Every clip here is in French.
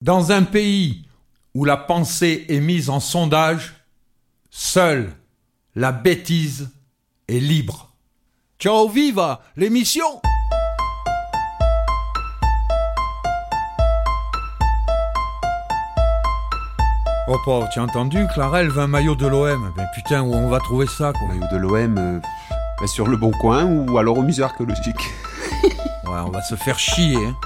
Dans un pays où la pensée est mise en sondage, seule la bêtise est libre. Ciao viva l'émission Oh pauvre, tu as entendu Clarel veut un maillot de l'OM. Ben putain, où on va trouver ça quoi? Maillot de l'OM euh, bah, sur le bon coin ou alors au musée archéologique. Ouais, on va se faire chier. hein.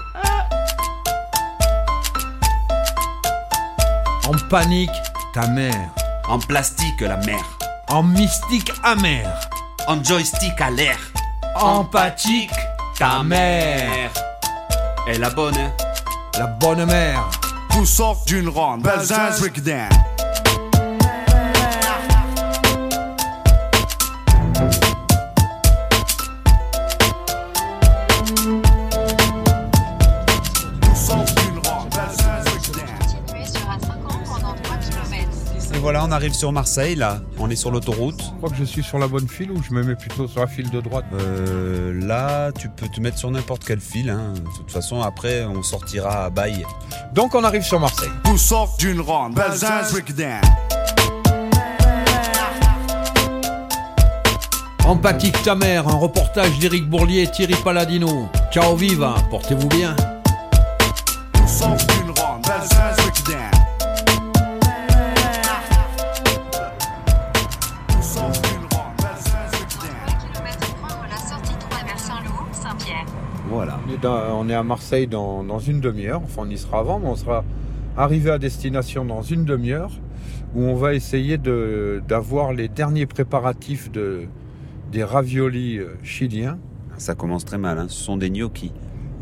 En panique, ta mère. En plastique, la mer. En mystique amère. En joystick à l'air. Empathique, ta mère. Et la bonne, hein La bonne mère. Tout sort d'une ronde, Belzins on arrive sur Marseille là. On est sur l'autoroute. Je crois que je suis sur la bonne file ou je me mets plutôt sur la file de droite? Euh, là, tu peux te mettre sur n'importe quel fil. hein. De toute façon, après, on sortira à bail. Donc on arrive sur Marseille. Tout sort d'une ronde, Belzins Rickdown. Empathique ta mère, un reportage d'Éric Bourlier et Thierry Paladino. Ciao viva, portez-vous bien. On est, à Marseille dans, dans une demi-heure. Enfin, on y sera avant, mais on sera arrivé à destination dans une demi-heure où on va essayer de- d'avoir les derniers préparatifs de, des raviolis euh, chiliens. Ça commence très mal. hein. Ce sont des gnocchis.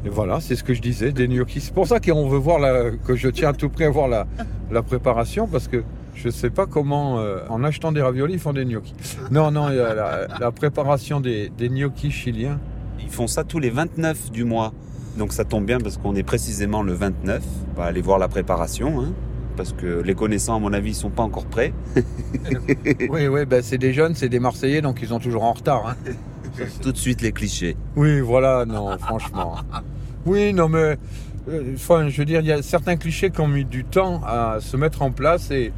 Et voilà, c'est ce que je disais, des gnocchis. C'est pour ça qu'on veut voir la, que je tiens à tout près à voir la, la préparation parce que je ne sais pas comment, euh, en achetant des raviolis, ils font des gnocchis. Non, non, a la, la préparation des, des gnocchis chiliens. Ils font ça tous les 29 du mois. Donc ça tombe bien parce qu'on est précisément le 29. On va aller voir la préparation. hein. Parce que les connaissants, à mon avis, ils sont pas encore prêts. Oui, oui, ben c'est des jeunes, c'est des Marseillais, donc ils sont toujours en retard. hein. Ça, Tout de suite, les clichés. Oui, voilà, non, franchement. Oui, non, mais euh, enfin, je veux dire, il y a certains clichés qui ont mis du temps à se mettre en place et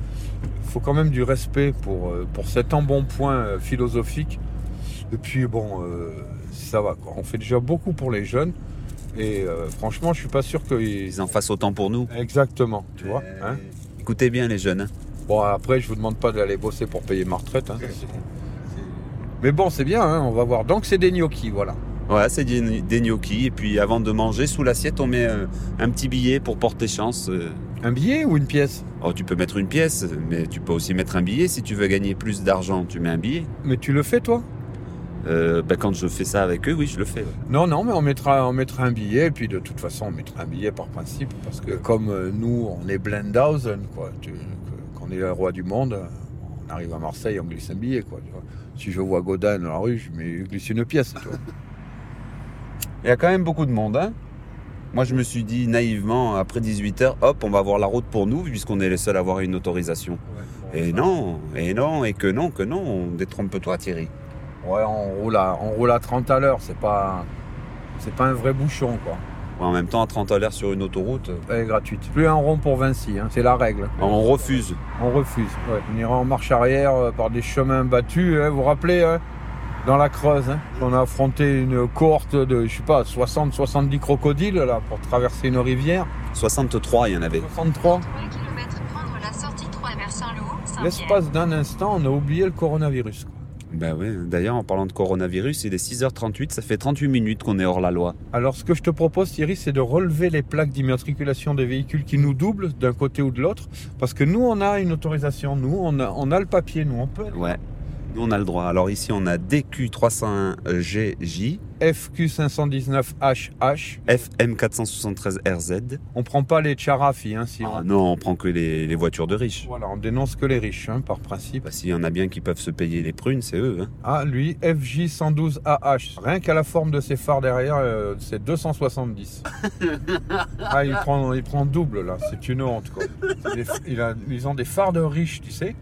il faut quand même du respect pour, euh, pour cet embonpoint euh, philosophique. Et puis, bon, ça va, quoi. On fait déjà beaucoup pour les jeunes et euh, franchement, je suis pas sûr qu'ils. Ils en fassent autant pour nous. Exactement, tu vois. hein. Écoutez bien, les jeunes. hein. Bon, après, je vous demande pas d'aller bosser pour payer ma retraite. hein. Mais bon, c'est bien, hein, on va voir. Donc, c'est des gnocchis, voilà. Voilà, c'est des, des gnocchis. Et puis avant de manger, sous l'assiette, on met euh, un petit billet pour porter chance. euh. Un billet ou une pièce? Oh, tu peux mettre une pièce, mais tu peux aussi mettre un billet. Si tu veux gagner plus d'argent, tu mets un billet. Mais tu le fais, toi? Euh, ben, quand je fais ça avec eux, oui, je le fais. ouais. Non, non, mais on mettra, on mettra un billet, et puis de toute façon, on mettra un billet par principe, parce que comme euh, nous, on est Blendhausen, quoi, tu- que- qu'on est le roi du monde, on arrive à Marseille, on glisse un billet, quoi. tu vois. Si je vois Godin dans la rue, je mets, je glisse une pièce. Il y a quand même beaucoup de monde. Hein Moi, je me suis dit naïvement, après 18h, hop, on va avoir la route pour nous, puisqu'on est les seuls à avoir une autorisation. Et non, et non, et que non, que non. Détrompe-toi, Thierry. Ouais, on roule à, on roule à 30 à l'heure, c'est pas, c'est pas un vrai bouchon, quoi. En même temps, à 30 à l'heure sur une autoroute, euh, Elle est gratuite. Plus un rond pour Vinci, hein, c'est la règle. on refuse. On refuse. ouais. On ira en marche arrière euh, par des chemins battus. hein, vous vous rappelez, hein, dans la Creuse, hein, on a affronté une cohorte de, je sais pas, 60-70 crocodiles là, pour traverser une rivière. 63, il y en avait. 3 63. km prendre la sortie 3 vers Saint-Lô, Saint-Pierre. L'espace d'un instant, on a oublié le coronavirus. quoi. Ben oui, d'ailleurs, en parlant de coronavirus, il est 6h38, ça fait 38 minutes qu'on est hors la loi. Alors, ce que je te propose, Thierry, c'est de relever les plaques d'immatriculation des véhicules qui nous doublent d'un côté ou de l'autre. Parce que nous, on a une autorisation. Nous, on a, on a le papier. Nous, on peut. Ouais, nous on a le droit. Alors ici, on a DQ301GJ, FQ519HH. FM473RZ. On prend pas les Charafi, hein, si Ah non, on prend que les, les voitures de riches. Voilà, on dénonce que les riches, hein, par principe. Bah, S'il y en a bien qui peuvent se payer les prunes, c'est eux. hein. Ah, lui, FJ112AH. Rien qu'à la forme de ses phares derrière, euh, c'est 270. ah, il prend, il prend double, là. C'est une honte, quoi. C'est des- il a- ils ont des phares de riches, tu sais.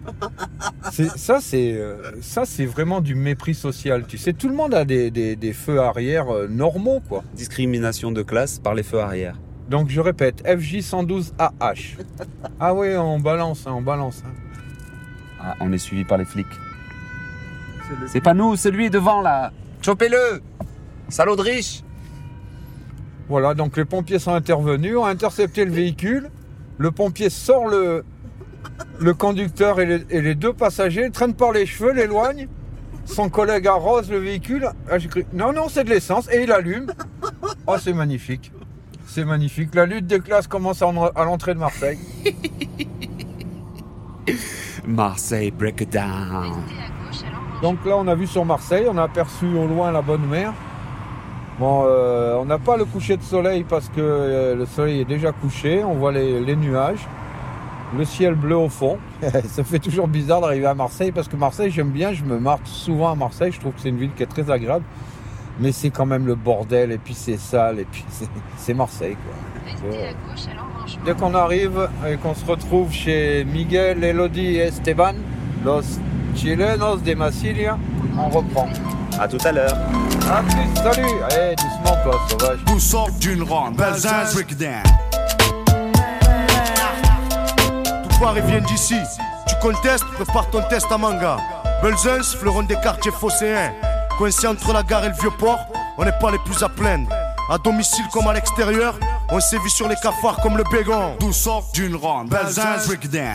C'est- Ça, c'est euh, ça, c'est vraiment du mépris social, tu sais. Tout le monde a des, des- des feux arrière euh, normaux, quoi. Discrimination de classe par les feux arrière. Donc je répète, FJ112AH. Ah oui, on balance, hein, on balance. hein. Ah, on est suivi par les flics. C'est pas nous, c'est lui devant là. Chopez-le Salaud de riche Voilà, donc les pompiers sont intervenus, ont intercepté le véhicule. Le pompier sort le, le conducteur et les, et les deux passagers, traîne par les cheveux, l'éloigne. Son collègue arrose le véhicule. Ah, j'ai cru- Non, non, c'est de l'essence. Et il allume. Oh, c'est magnifique. C'est magnifique. La lutte des classes commence à en- à l'entrée de Marseille. Marseille Breakdown. Donc là, on a vu sur Marseille, on a aperçu au loin la bonne mer. Bon, euh, on n'a pas le coucher de soleil parce que euh, le soleil est déjà couché. On voit les, les nuages, le ciel bleu au fond. Ça fait toujours bizarre d'arriver à Marseille parce que Marseille, j'aime bien. Je me marche souvent à Marseille. Je trouve que c'est une ville qui est très agréable. Mais c'est quand même le bordel et puis c'est sale et puis c'est- Marseille quoi. Restez à gauche à l'embranchement. Dès qu'on arrive et qu'on se retrouve chez Miguel, Elodie et Esteban, los chilenos de Massilia, on reprend. À tout à l'heure. A plus, salut Allez, doucement toi, sauvage. Sort d'une ronde, Paris vient d'ici. Tu contestes, prépare ton test à manga. Belzins, fleuron des quartiers phocéens. Coincé entre la gare et le vieux port, on n'est pas les plus à plaindre. À domicile comme à l'extérieur, on sévit sur les cafards comme le bégon. D'où sort d'une ronde, Belzins breakdown.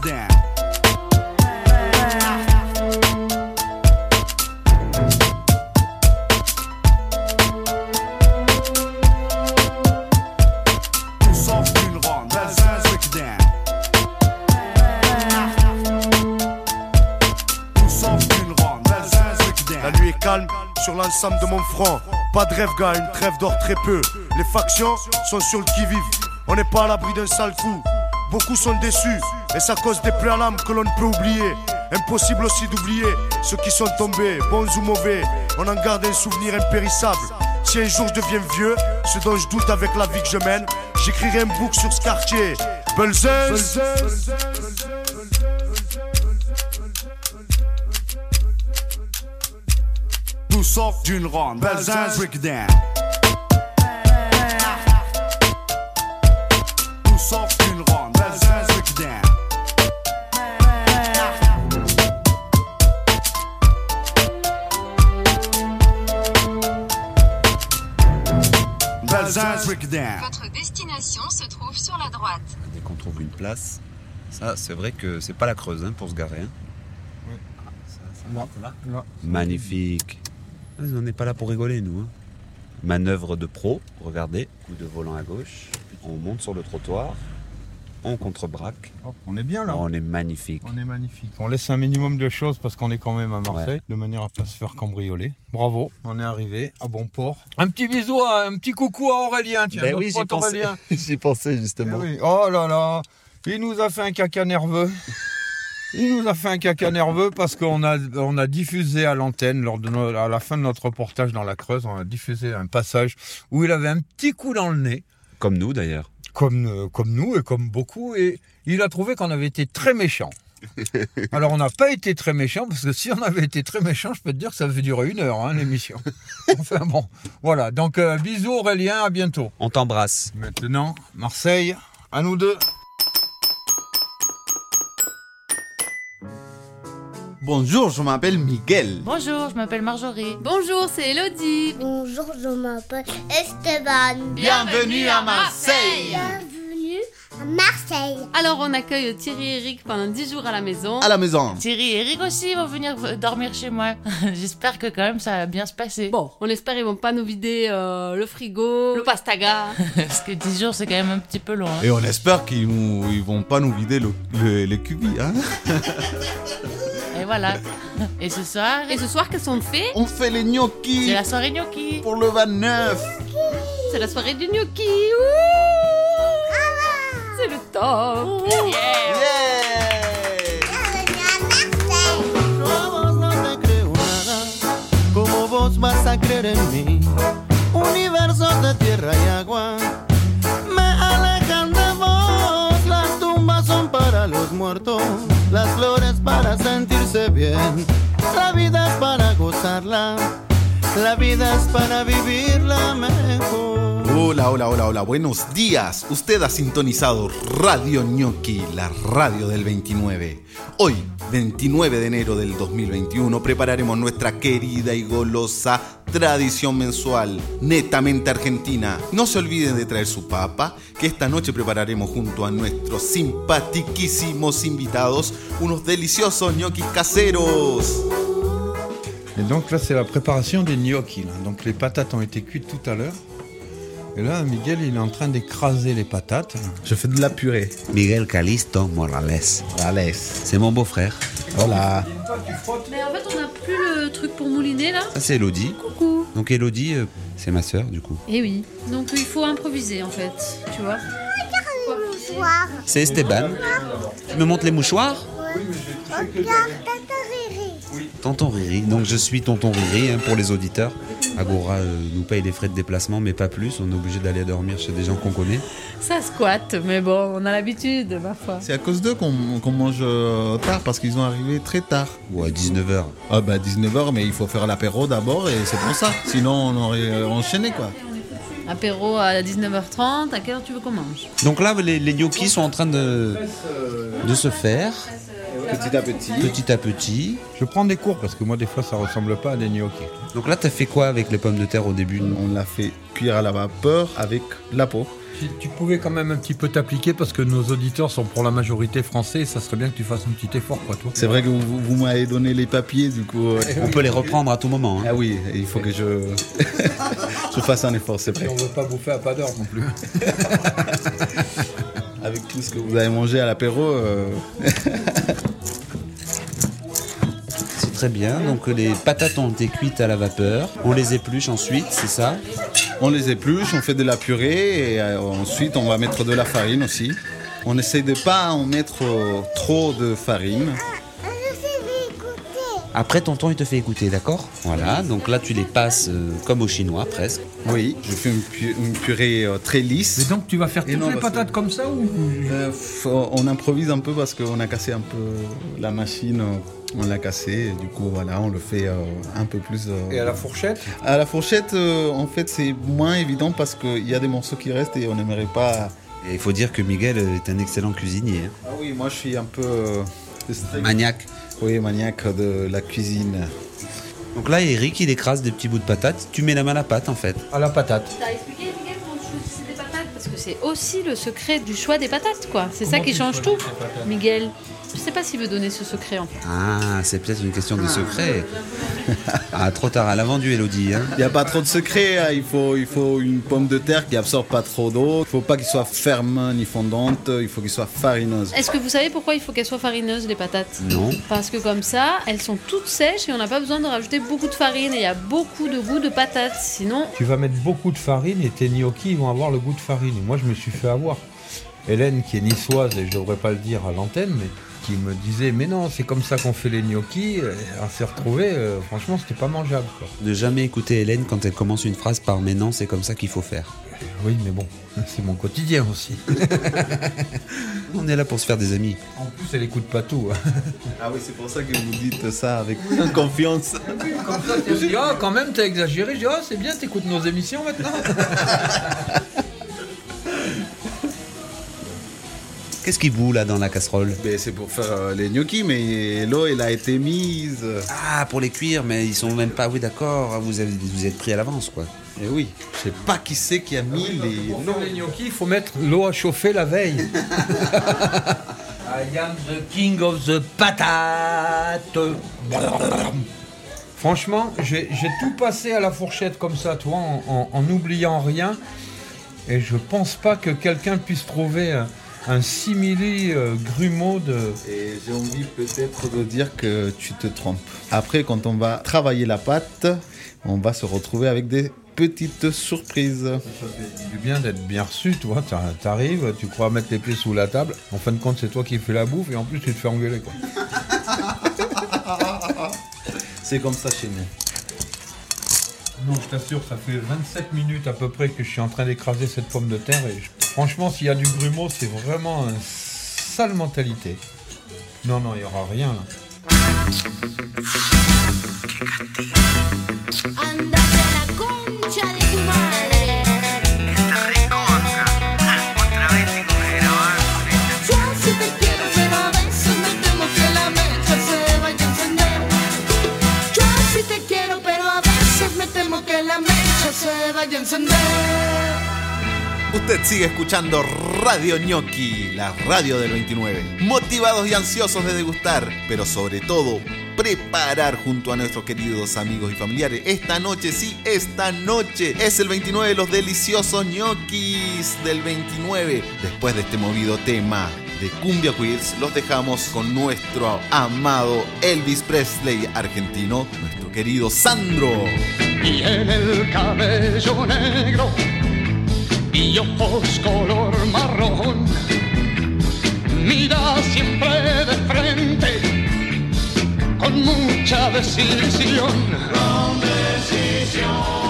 Breakdown. La nuit est calme sur l'ensemble de mon front. Pas de rêve, gars, une trêve d'or très peu. Les factions sont sur le qui-vive. On n'est pas à l'abri d'un sale coup. Beaucoup sont déçus, et ça cause des l'âme que l'on ne peut oublier. Impossible aussi d'oublier ceux qui sont tombés, bons ou mauvais. On en garde un souvenir impérissable. Si un jour je deviens vieux, ce dont je doute avec la vie que je mène, j'écrirai un book sur ce quartier. Belzins. Nous sort d'une ronde, Belzins breakdown. Votre destination se trouve sur la droite. Dès qu'on trouve une place, ça c'est vrai que c'est pas la creuse hein, pour se garer. hein. Magnifique. Ah, On n'est pas là pour rigoler nous. hein. Manœuvre de pro, regardez, coup de volant à gauche. On monte sur le trottoir, on contrebraque. on est bien là. On est magnifique. On est magnifique. On laisse un minimum de choses parce qu'on est quand même à Marseille, de manière à pas se faire cambrioler. Bravo, on est arrivé à bon port. Un petit bisou, à- un petit coucou à Aurélien, tiens. Ben oui, j'y pensais. Aurélien. J'y pensais Eh justement. oui. Oh là là, il nous a fait un caca nerveux. Il nous a fait un caca nerveux parce qu'on a, on a diffusé à l'antenne, lors de no- à la fin de notre reportage dans la Creuse, on a diffusé un passage où il avait un petit coup dans le nez, Comme nous d'ailleurs. Comme, euh, comme nous et comme beaucoup, et il a trouvé qu'on avait été très méchants. Alors on n'a pas été très méchants parce que si on avait été très méchants, je peux te dire que ça avait duré une heure hein, l'émission. enfin bon, voilà. Donc euh, bisous Aurélien, à bientôt. On t'embrasse. Maintenant, Marseille, à nous deux. Bonjour, je m'appelle Miguel. Bonjour, je m'appelle Marjorie. Bonjour, c'est Elodie. Bonjour, je m'appelle Esteban. Bienvenue à Marseille. Bienvenue à Marseille. Alors on accueille Thierry et Eric pendant 10 jours à la maison. À la maison. Thierry et Eric aussi vont venir dormir chez moi. J'espère que quand même ça va bien se passer. Bon, on espère ils vont pas nous vider euh, le frigo, le pastaga. Parce que 10 jours c'est quand même un petit peu long. hein. Et on espère qu'ils nous, ils vont pas nous vider le, le- les cubis, hein. Et voilà. Et ce soir, Et ce soir qu'est-ce qu'on fait? On fait les gnocchis c'est la soirée gnocchi. pour le 29. C'est la soirée du gnocchi. Ouh C'est le top. Yeah. À Marseille. Yo a vas creer en mí. Universos de tierra y agua me alejan de vos. Las tumbas son para los muertos, las flores para sentirse bien. La vida es para gozarla, la vida es para vivirla mejor. Hola, hola, hola, hola, buenos días. Usted ha sintonizado Radio Gnocchi, la radio del 29. Hoy, 29 de enero del 2021, prepararemos nuestra querida y golosa tradición mensual, netamente argentina. No se olviden de traer su papa, que esta noche prepararemos junto a nuestros simpatiquísimos invitados unos deliciosos ñoquis caseros. Et donc là, c'est la préparation des gnocchis. là. Donc les patates ont été cuites tout à l'heure. Et là, Miguel, il est en train d'écraser les patates. Je fais de la purée. Miguel Calisto Morales. Allez. C'est mon beau-frère. Hola. Mais en fait on n'a plus le truc pour mouliner là. Ça, c'est Elodie. Coucou. Donc Elodie, euh, c'est ma sœur, du coup. Eh oui. Donc il faut improviser en fait, tu vois. C'est Esteban. Tu me montres les mouchoirs? Regarde, Tonton Riri. Donc je suis Tonton Riri hein, pour les auditeurs. Agora euh, nous paye les frais de déplacement, mais pas plus. On est obligé d'aller dormir chez des gens qu'on connaît. Ça squatte, mais bon, on a l'habitude, ma foi. C'est à cause d'eux qu'on mange euh, tard parce qu'ils ont arrivé très tard. Ou à 19h. Ah bah 19h mais il faut faire l'apéro d'abord et c'est pour ça. Sinon on aurait euh, enchaîné quoi. Apéro à 19h30, à quelle heure tu veux qu'on mange? Donc là, les, les gnocchis sont en train de, de se faire Petit à petit. petit à petit. Je prends des cours parce que moi, des fois, ça ressemble pas à des gnocchis. Donc là, t'as fait quoi avec les pommes de terre au début? On l'a fait cuire à la vapeur avec la peau. Si tu pouvais quand même un petit peu t'appliquer parce que nos auditeurs sont pour la majorité français, ça serait bien que tu fasses un petit effort, quoi, toi. C'est vrai que vous, vous m'avez donné les papiers du coup. euh, On peut les reprendre à tout moment. hein. Ah oui, il faut que je, je fasse un effort, c'est Et vrai. on veut pas bouffer à pas d'heure non plus. Avec tout ce que vous avez mangé à l'apéro, euh, très bien. Donc les patates ont été cuites à la vapeur. On les épluche ensuite, c'est ça? On les épluche, on fait de la purée et euh, ensuite on va mettre de la farine aussi. On essaie de pas en mettre euh, trop de farine. Après, tonton, il te fait écouter, d'accord? Voilà. Donc là, tu les passes euh, comme au chinois, presque. Oui, je fais une, pu- une purée euh, très lisse. Mais donc, tu vas faire Et toutes non, les que- patates comme ça ou Euh, on improvise un peu parce qu'on a cassé un peu la machine, euh, on l'a cassé, et du coup voilà, on le fait euh, un peu plus. euh, Et à la fourchette? À la fourchette, euh, en fait, c'est moins évident parce qu'il y a des morceaux qui restent et on n'aimerait pas. Et il faut dire que Miguel est un excellent cuisinier. hein. Ah oui, moi je suis un peu euh. Maniaque. Oui, maniaque de la cuisine. Donc là, Eric, il écrase des petits bouts de patates. Tu mets la main à la pâte, en fait. À la patate. T'as expliqué, Miguel, comment tu choisissais des patates? Parce que c'est aussi le secret du choix des patates, quoi. C'est ça qui change tout. Miguel, je sais pas s'il veut donner ce secret, en fait. Ah, c'est peut-être une question de secret. Ah, trop tard. Elle a vendu, Elodie. Hein. Il n'y a pas trop de secret, hein. il, faut, il faut une pomme de terre qui absorbe pas trop d'eau. Il faut pas qu'il soit ferme ni fondante, il faut qu'il soit farineuse. Est-ce que vous savez pourquoi il faut qu'elles soient farineuses, les patates? Non. Parce que comme ça, elles sont toutes sèches et on n'a pas besoin de rajouter beaucoup de farine et il y a beaucoup de goût de patates. Sinon, Tu vas mettre beaucoup de farine et tes gnocchis vont avoir le goût de farine. Et moi, je me suis fait avoir. Hélène, qui est niçoise, et je devrais pas le dire à l'antenne, mais qui me disait Mais non, c'est comme ça qu'on fait les gnocchis. On s'est retrouvés, euh, franchement, c'était pas mangeable. Quoi. Ne jamais écouter Hélène quand elle commence une phrase par mais non, c'est comme ça qu'il faut faire. Oui, mais bon, c'est mon quotidien aussi. On est là pour se faire des amis. En plus, elle écoute pas tout. hein. Ah oui, c'est pour ça que vous dites ça avec confiance. Comme ça, tu dis Ah, quand même, t'as exagéré. Je dis Ah, c'est bien, t'écoutes nos émissions maintenant. Qu'est-ce qui bout là dans la casserole Ben, c'est pour faire euh, les gnocchis, mais l'eau, elle a été mise. Ah, pour les cuire, mais ils sont même pas. Oui, d'accord. ah, Vous, avez, vous êtes pris à l'avance, quoi. Et oui, je sais pas qui c'est qui a mis les. Pour faire les gnocchis, il faut mettre l'eau à chauffer la veille. I am the king of the patate. Franchement, j'ai tout passé à la fourchette comme ça, toi, en, en- en n'oubliant rien. Et je pense pas que quelqu'un puisse trouver un, un simili euh, grumeau de. Et j'ai envie peut-être de dire que tu te trompes. Après, quand on va travailler la pâte, on va se retrouver avec des petites surprises. Ça fait du bien d'être bien reçu, toi. T'ar- T'arrives, tu crois mettre les pieds sous la table. En fin de compte, c'est toi qui fais la bouffe et en plus, tu te fais engueuler, quoi. C'est comme ça chez nous. Non, je t'assure, ça fait 27 minutes à peu près que je suis en train d'écraser cette pomme de terre. Et franchement, s'il y a du grumeau, c'est vraiment une sale mentalité. Non, non, il n'y aura rien là. Encender. Usted sigue escuchando Radio Gnocchi, la radio del 29. Motivados y ansiosos de degustar, pero sobre todo preparar junto a nuestros queridos amigos y familiares. Esta noche, sí, esta noche es el 29 los deliciosos ñoquis del 29. Después de este movido tema de Cumbia Queers, los dejamos con nuestro amado Elvis Presley argentino, nuestro querido Sandro. Tiene el cabello negro y ojos color marrón. Mira siempre de frente con mucha decisión. Con decisión.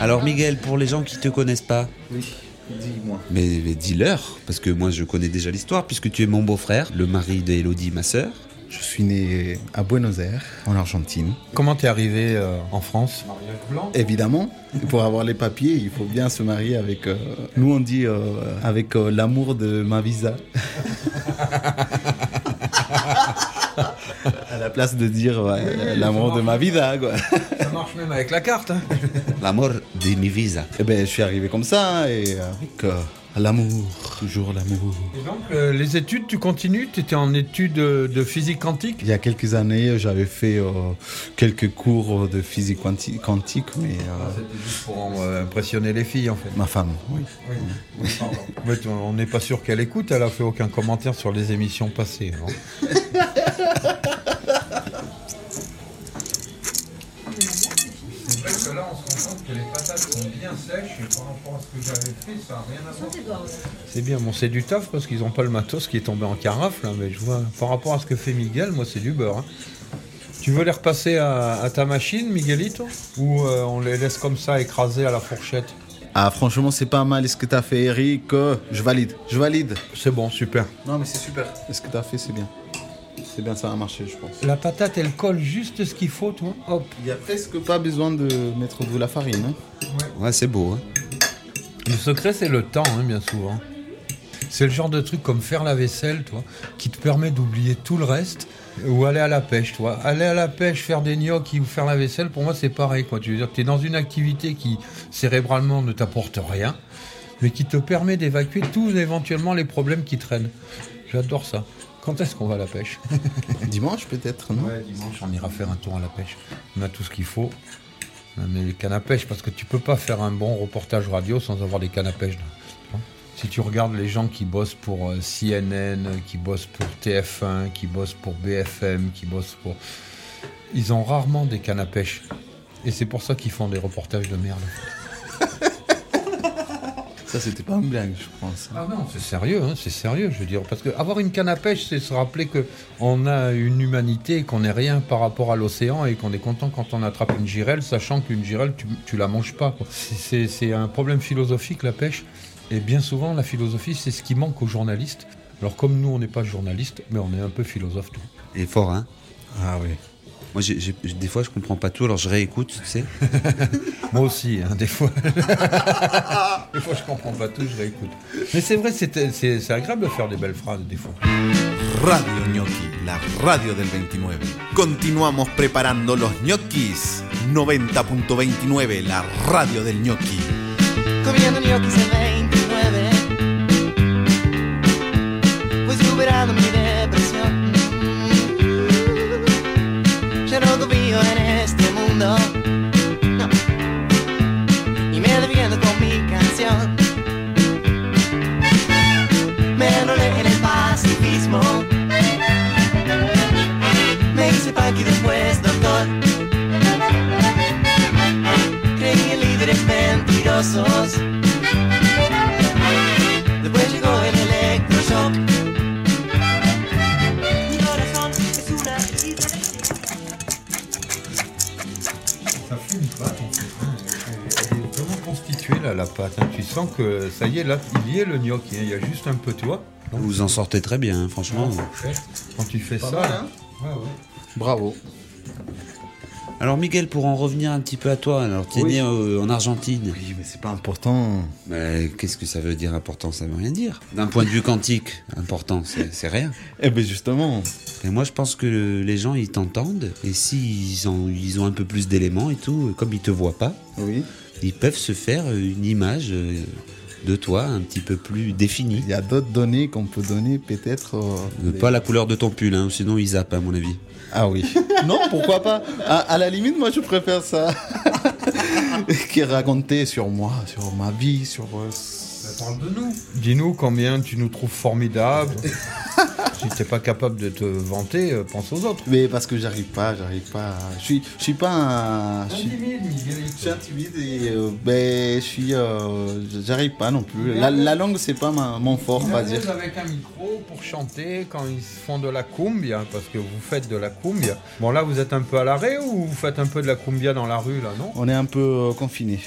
Alors Miguel, pour les gens qui te connaissent pas, Oui, dis-moi. mais, mais dis-leur, parce que moi je connais déjà l'histoire, puisque tu es mon beau-frère, le mari d'Elodie, ma sœur. Je suis né à Buenos Aires, en Argentine. Comment t'es arrivé euh, en France? Mariage blanc Évidemment, pour avoir les papiers, il faut bien se marier avec. euh, nous, on dit euh, avec euh, l'amour de ma visa. place de dire ouais, l'amour de ma vida, quoi. Ça marche même avec la carte. hein. L'amour de mi visa. Et ben, je suis arrivé comme ça, et avec euh, l'amour, toujours l'amour. Et donc, euh, les études, tu continues? Tu étais en études de, physique quantique? Il y a quelques années, j'avais fait euh, quelques cours de physique quanti- quantique, mais C'était juste pour impressionner les filles, en fait. ma femme, oui. Ouais, tu- on n'est pas sûr qu'elle écoute, elle a fait aucun commentaire sur les émissions passées. hein. là, on se rend compte que les patates sont bien sèches et par rapport à ce que j'avais fait, ça n'a rien à voir. C'est bien, bon, c'est du taf parce qu'ils n'ont pas le matos qui est tombé en carafe, là, mais je vois, par rapport à ce que fait Miguel, moi, c'est du beurre. hein. Tu veux les repasser à, à ta machine, Miguelito Ou euh, on les laisse comme ça écraser à la fourchette? Ah, franchement, c'est pas mal ce que t'as fait, Eric? Euh, Je valide, je valide. C'est bon, super. Non, mais c'est super. Ce que t'as fait, c'est bien. C'est bien, ça va marcher, je pense. La patate, elle colle juste ce qu'il faut, toi. Hop. Il y a presque pas besoin de mettre de la farine. hein. Ouais, c'est beau. Hein. Le secret, c'est le temps, hein, bien souvent. C'est le genre de truc comme faire la vaisselle, toi, qui te permet d'oublier tout le reste. Ou aller à la pêche, toi. Aller à la pêche, faire des gnocchis ou faire la vaisselle, pour moi, c'est pareil, quoi. Tu veux dire, tu es dans une activité qui, cérébralement, ne t'apporte rien, mais qui te permet d'évacuer tous éventuellement les problèmes qui traînent. J'adore ça. Quand est-ce qu'on va à la pêche Dimanche, peut-être, non Ouais, dimanche, on ira faire un tour à la pêche. On a tout ce qu'il faut. On met les cannes à pêche, parce que tu peux pas faire un bon reportage radio sans avoir des cannes à pêche. là. Si tu regardes les gens qui bossent pour euh, CNN, qui bossent pour TF1, qui bossent pour BFM, qui bossent pour... Ils ont rarement des cannes à pêche. Et c'est pour ça qu'ils font des reportages de merde. Ça, c'était pas une blague, je pense. Ah non, c'est sérieux, hein, c'est sérieux, je veux dire. Parce que avoir une canne à pêche, c'est se rappeler que on a une humanité, qu'on n'est rien par rapport à l'océan et qu'on est content quand on attrape une girelle, sachant qu'une girelle, tu, tu la manges pas. C'est- un problème philosophique, la pêche. Et bien souvent, la philosophie, c'est ce qui manque aux journalistes. Alors comme nous, on n'est pas journalistes, mais on est un peu philosophe, tout. Et fort, hein Ah oui. Moi, des fois, je comprends pas tout, alors je réécoute, tu sais. Moi aussi, hein, des fois. des fois, je comprends pas tout, je réécoute. Mais c'est vrai, c'est c'est- c'est agréable de faire des belles phrases, des fois. Radio Gnocchi, la radio del 29. Continuamos preparando los ñoquis. 90.29, la radio del gnocchi. comiendo ñoquis el vraiment constituée, là, la pâte. hein. Tu sens que ça y est, là, il y est le gnocchi. hein. Il y a juste un peu toi. Vous vous en sortez très bien, hein, franchement. Quand tu fais Pas ça, mal, là, hein ouais, ouais. Bravo. Alors, Miguel, pour en revenir un petit peu à toi, alors tu es Oui. né euh, en Argentine. Oui, mais c'est pas important. Mais qu'est-ce que ça veut dire important? Ça veut rien dire. D'un point de vue quantique, important, c'est c'est rien. Eh ben justement. Et moi, je pense que les gens, ils t'entendent. Et s'ils ont, ils ont un peu plus d'éléments et tout, comme ils te voient pas, Oui. Ils peuvent se faire une image euh, de toi un petit peu plus définie. Il y a d'autres données qu'on peut donner peut-être. euh, Euh, Pas la couleur de ton pull, hein, sinon ils zappent, à mon avis. Ah oui. non, pourquoi pas à, à la limite, moi, je préfère ça. qui raconter sur moi, sur ma vie, sur. Parle de nous. Dis-nous combien tu nous trouves formidables. si t'es pas capable de te vanter, euh, pense aux autres. Mais parce que j'arrive pas, j'arrive pas. Je suis, je suis pas un. Je suis, Timide, je suis intimide et euh, ben, je suis. euh, j'arrive pas non plus. La, la langue, c'est pas ma- mon fort, on va dire. avec un micro pour chanter quand ils font de la cumbia, parce que vous faites de la cumbia. Bon là, vous êtes un peu à l'arrêt ou vous faites un peu de la cumbia dans la rue là, non? On est un peu euh, confiné.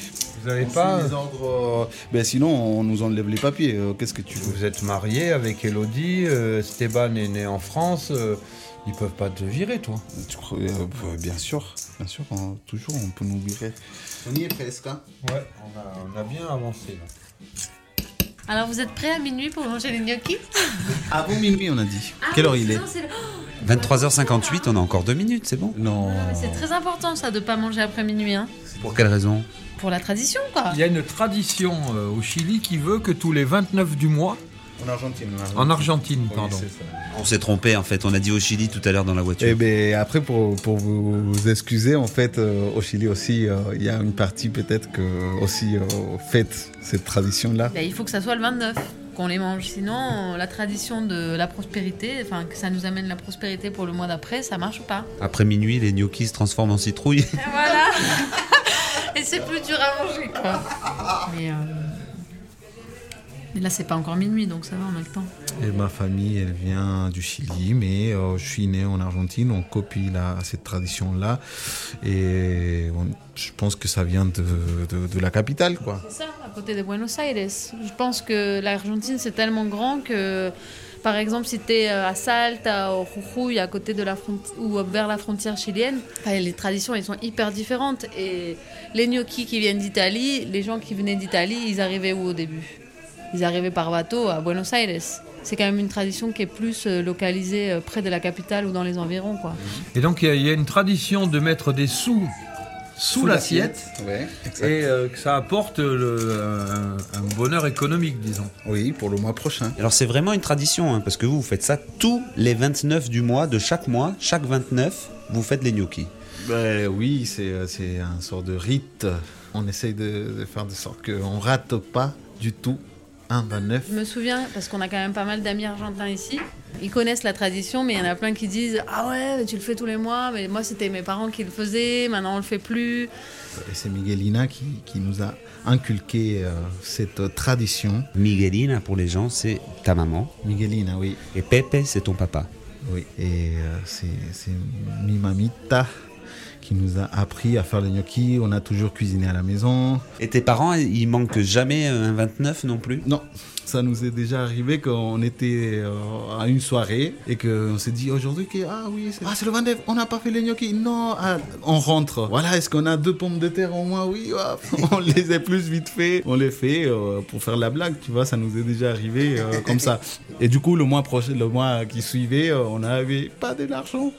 Vous avez pas les ordres. euh, ben sinon, on nous enlève les papiers. euh, Qu'est-ce que tu veux? Vous êtes marié avec Elodie, euh, Esteban est né en France, euh, ils peuvent pas te virer, toi. Tu crois- euh, Bien sûr, bien sûr, on- toujours, on peut nous virer. On y est presque, hein Ouais, on a, on a bien avancé là. Alors vous êtes prêts à minuit pour manger les gnocchis? Avant minuit, on a dit. Ah Quelle heure il est? sinon, c'est le- 23h58, on a encore deux minutes, c'est bon? Non. C'est très important ça de pas manger après minuit, hein. Pour quelle raison? Pour la tradition quoi. Il y a une tradition euh, au Chili qui veut que tous les 29 du mois, En Argentine. en Argentine, pardon, On s'est trompé en fait, on a dit au Chili tout à l'heure dans la voiture. Et ben après pour, pour vous excuser en fait euh, au Chili aussi euh, il y a une partie peut-être que aussi euh, fête cette tradition là. Ben, il faut que ça soit le 29 qu'on les mange. Sinon, la tradition de la prospérité, enfin que ça nous amène la prospérité pour le mois d'après, ça marche pas. Après minuit, les gnocchis se transforment en citrouille. Voilà. C'est plus dur à manger quoi. Mais, euh, mais là, c'est pas encore minuit, donc ça va, on a le temps. Et ma famille elle vient du Chili mais euh, je suis né en Argentine on copie la, cette tradition là et on- je pense que ça vient de, de, de la capitale quoi. C'est ça, à côté de Buenos Aires. Je pense que l'Argentine, c'est tellement grand que, par exemple, si tu es à Salta, au Jujuy, à côté de la frontière, ou vers la frontière chilienne, les traditions, elles sont hyper différentes. Et les gnocchis qui viennent d'Italie, les gens qui venaient d'Italie, ils arrivaient où au début? Ils arrivaient par bateau à Buenos Aires. C'est quand même une tradition qui est plus euh, localisée euh, près de la capitale ou dans les environs, quoi. Et donc il y, a une tradition de mettre des sous sous, l'assiette Ouais, et euh, que ça apporte le- un, un bonheur économique, disons. Oui, pour le mois prochain. Alors c'est vraiment une tradition, hein, parce que vous, vous faites ça tous les 29 du mois, de chaque mois, chaque 29, vous faites les gnocchis. Ben oui, c'est euh, c'est un sort de rite. On essaye de, de faire de sorte qu'on ne rate pas du tout un 29. Je me souviens, parce qu'on a quand même pas mal d'amis argentins ici, ils connaissent la tradition, mais il y en a plein qui disent Ah ouais, tu le fais tous les mois, mais moi c'était mes parents qui le faisaient, maintenant on le fait plus. Et c'est Miguelina qui, qui nous a inculqué euh, cette tradition. Miguelina, pour les gens, c'est ta maman. Miguelina, oui. Et Pepe, c'est ton papa. Oui, et euh, c'est c'est mi mamita qui nous a appris à faire les gnocchis. On a toujours cuisiné à la maison. Et tes parents, ils manquent jamais un 29 non plus? Non, ça nous est déjà arrivé qu'on était euh, à une soirée et qu'on s'est dit aujourd'hui que ah oui c'est ah, c'est le 29, on n'a pas fait les gnocchis. Non, ah, on rentre. Voilà, est-ce qu'on a deux pommes de terre au moins? Oui, hop, on les a plus vite fait. On les fait euh, pour faire la blague, tu vois, ça nous est déjà arrivé euh, comme ça. Et du coup, le mois prochain, le mois qui suivait, on n'avait pas de l'argent.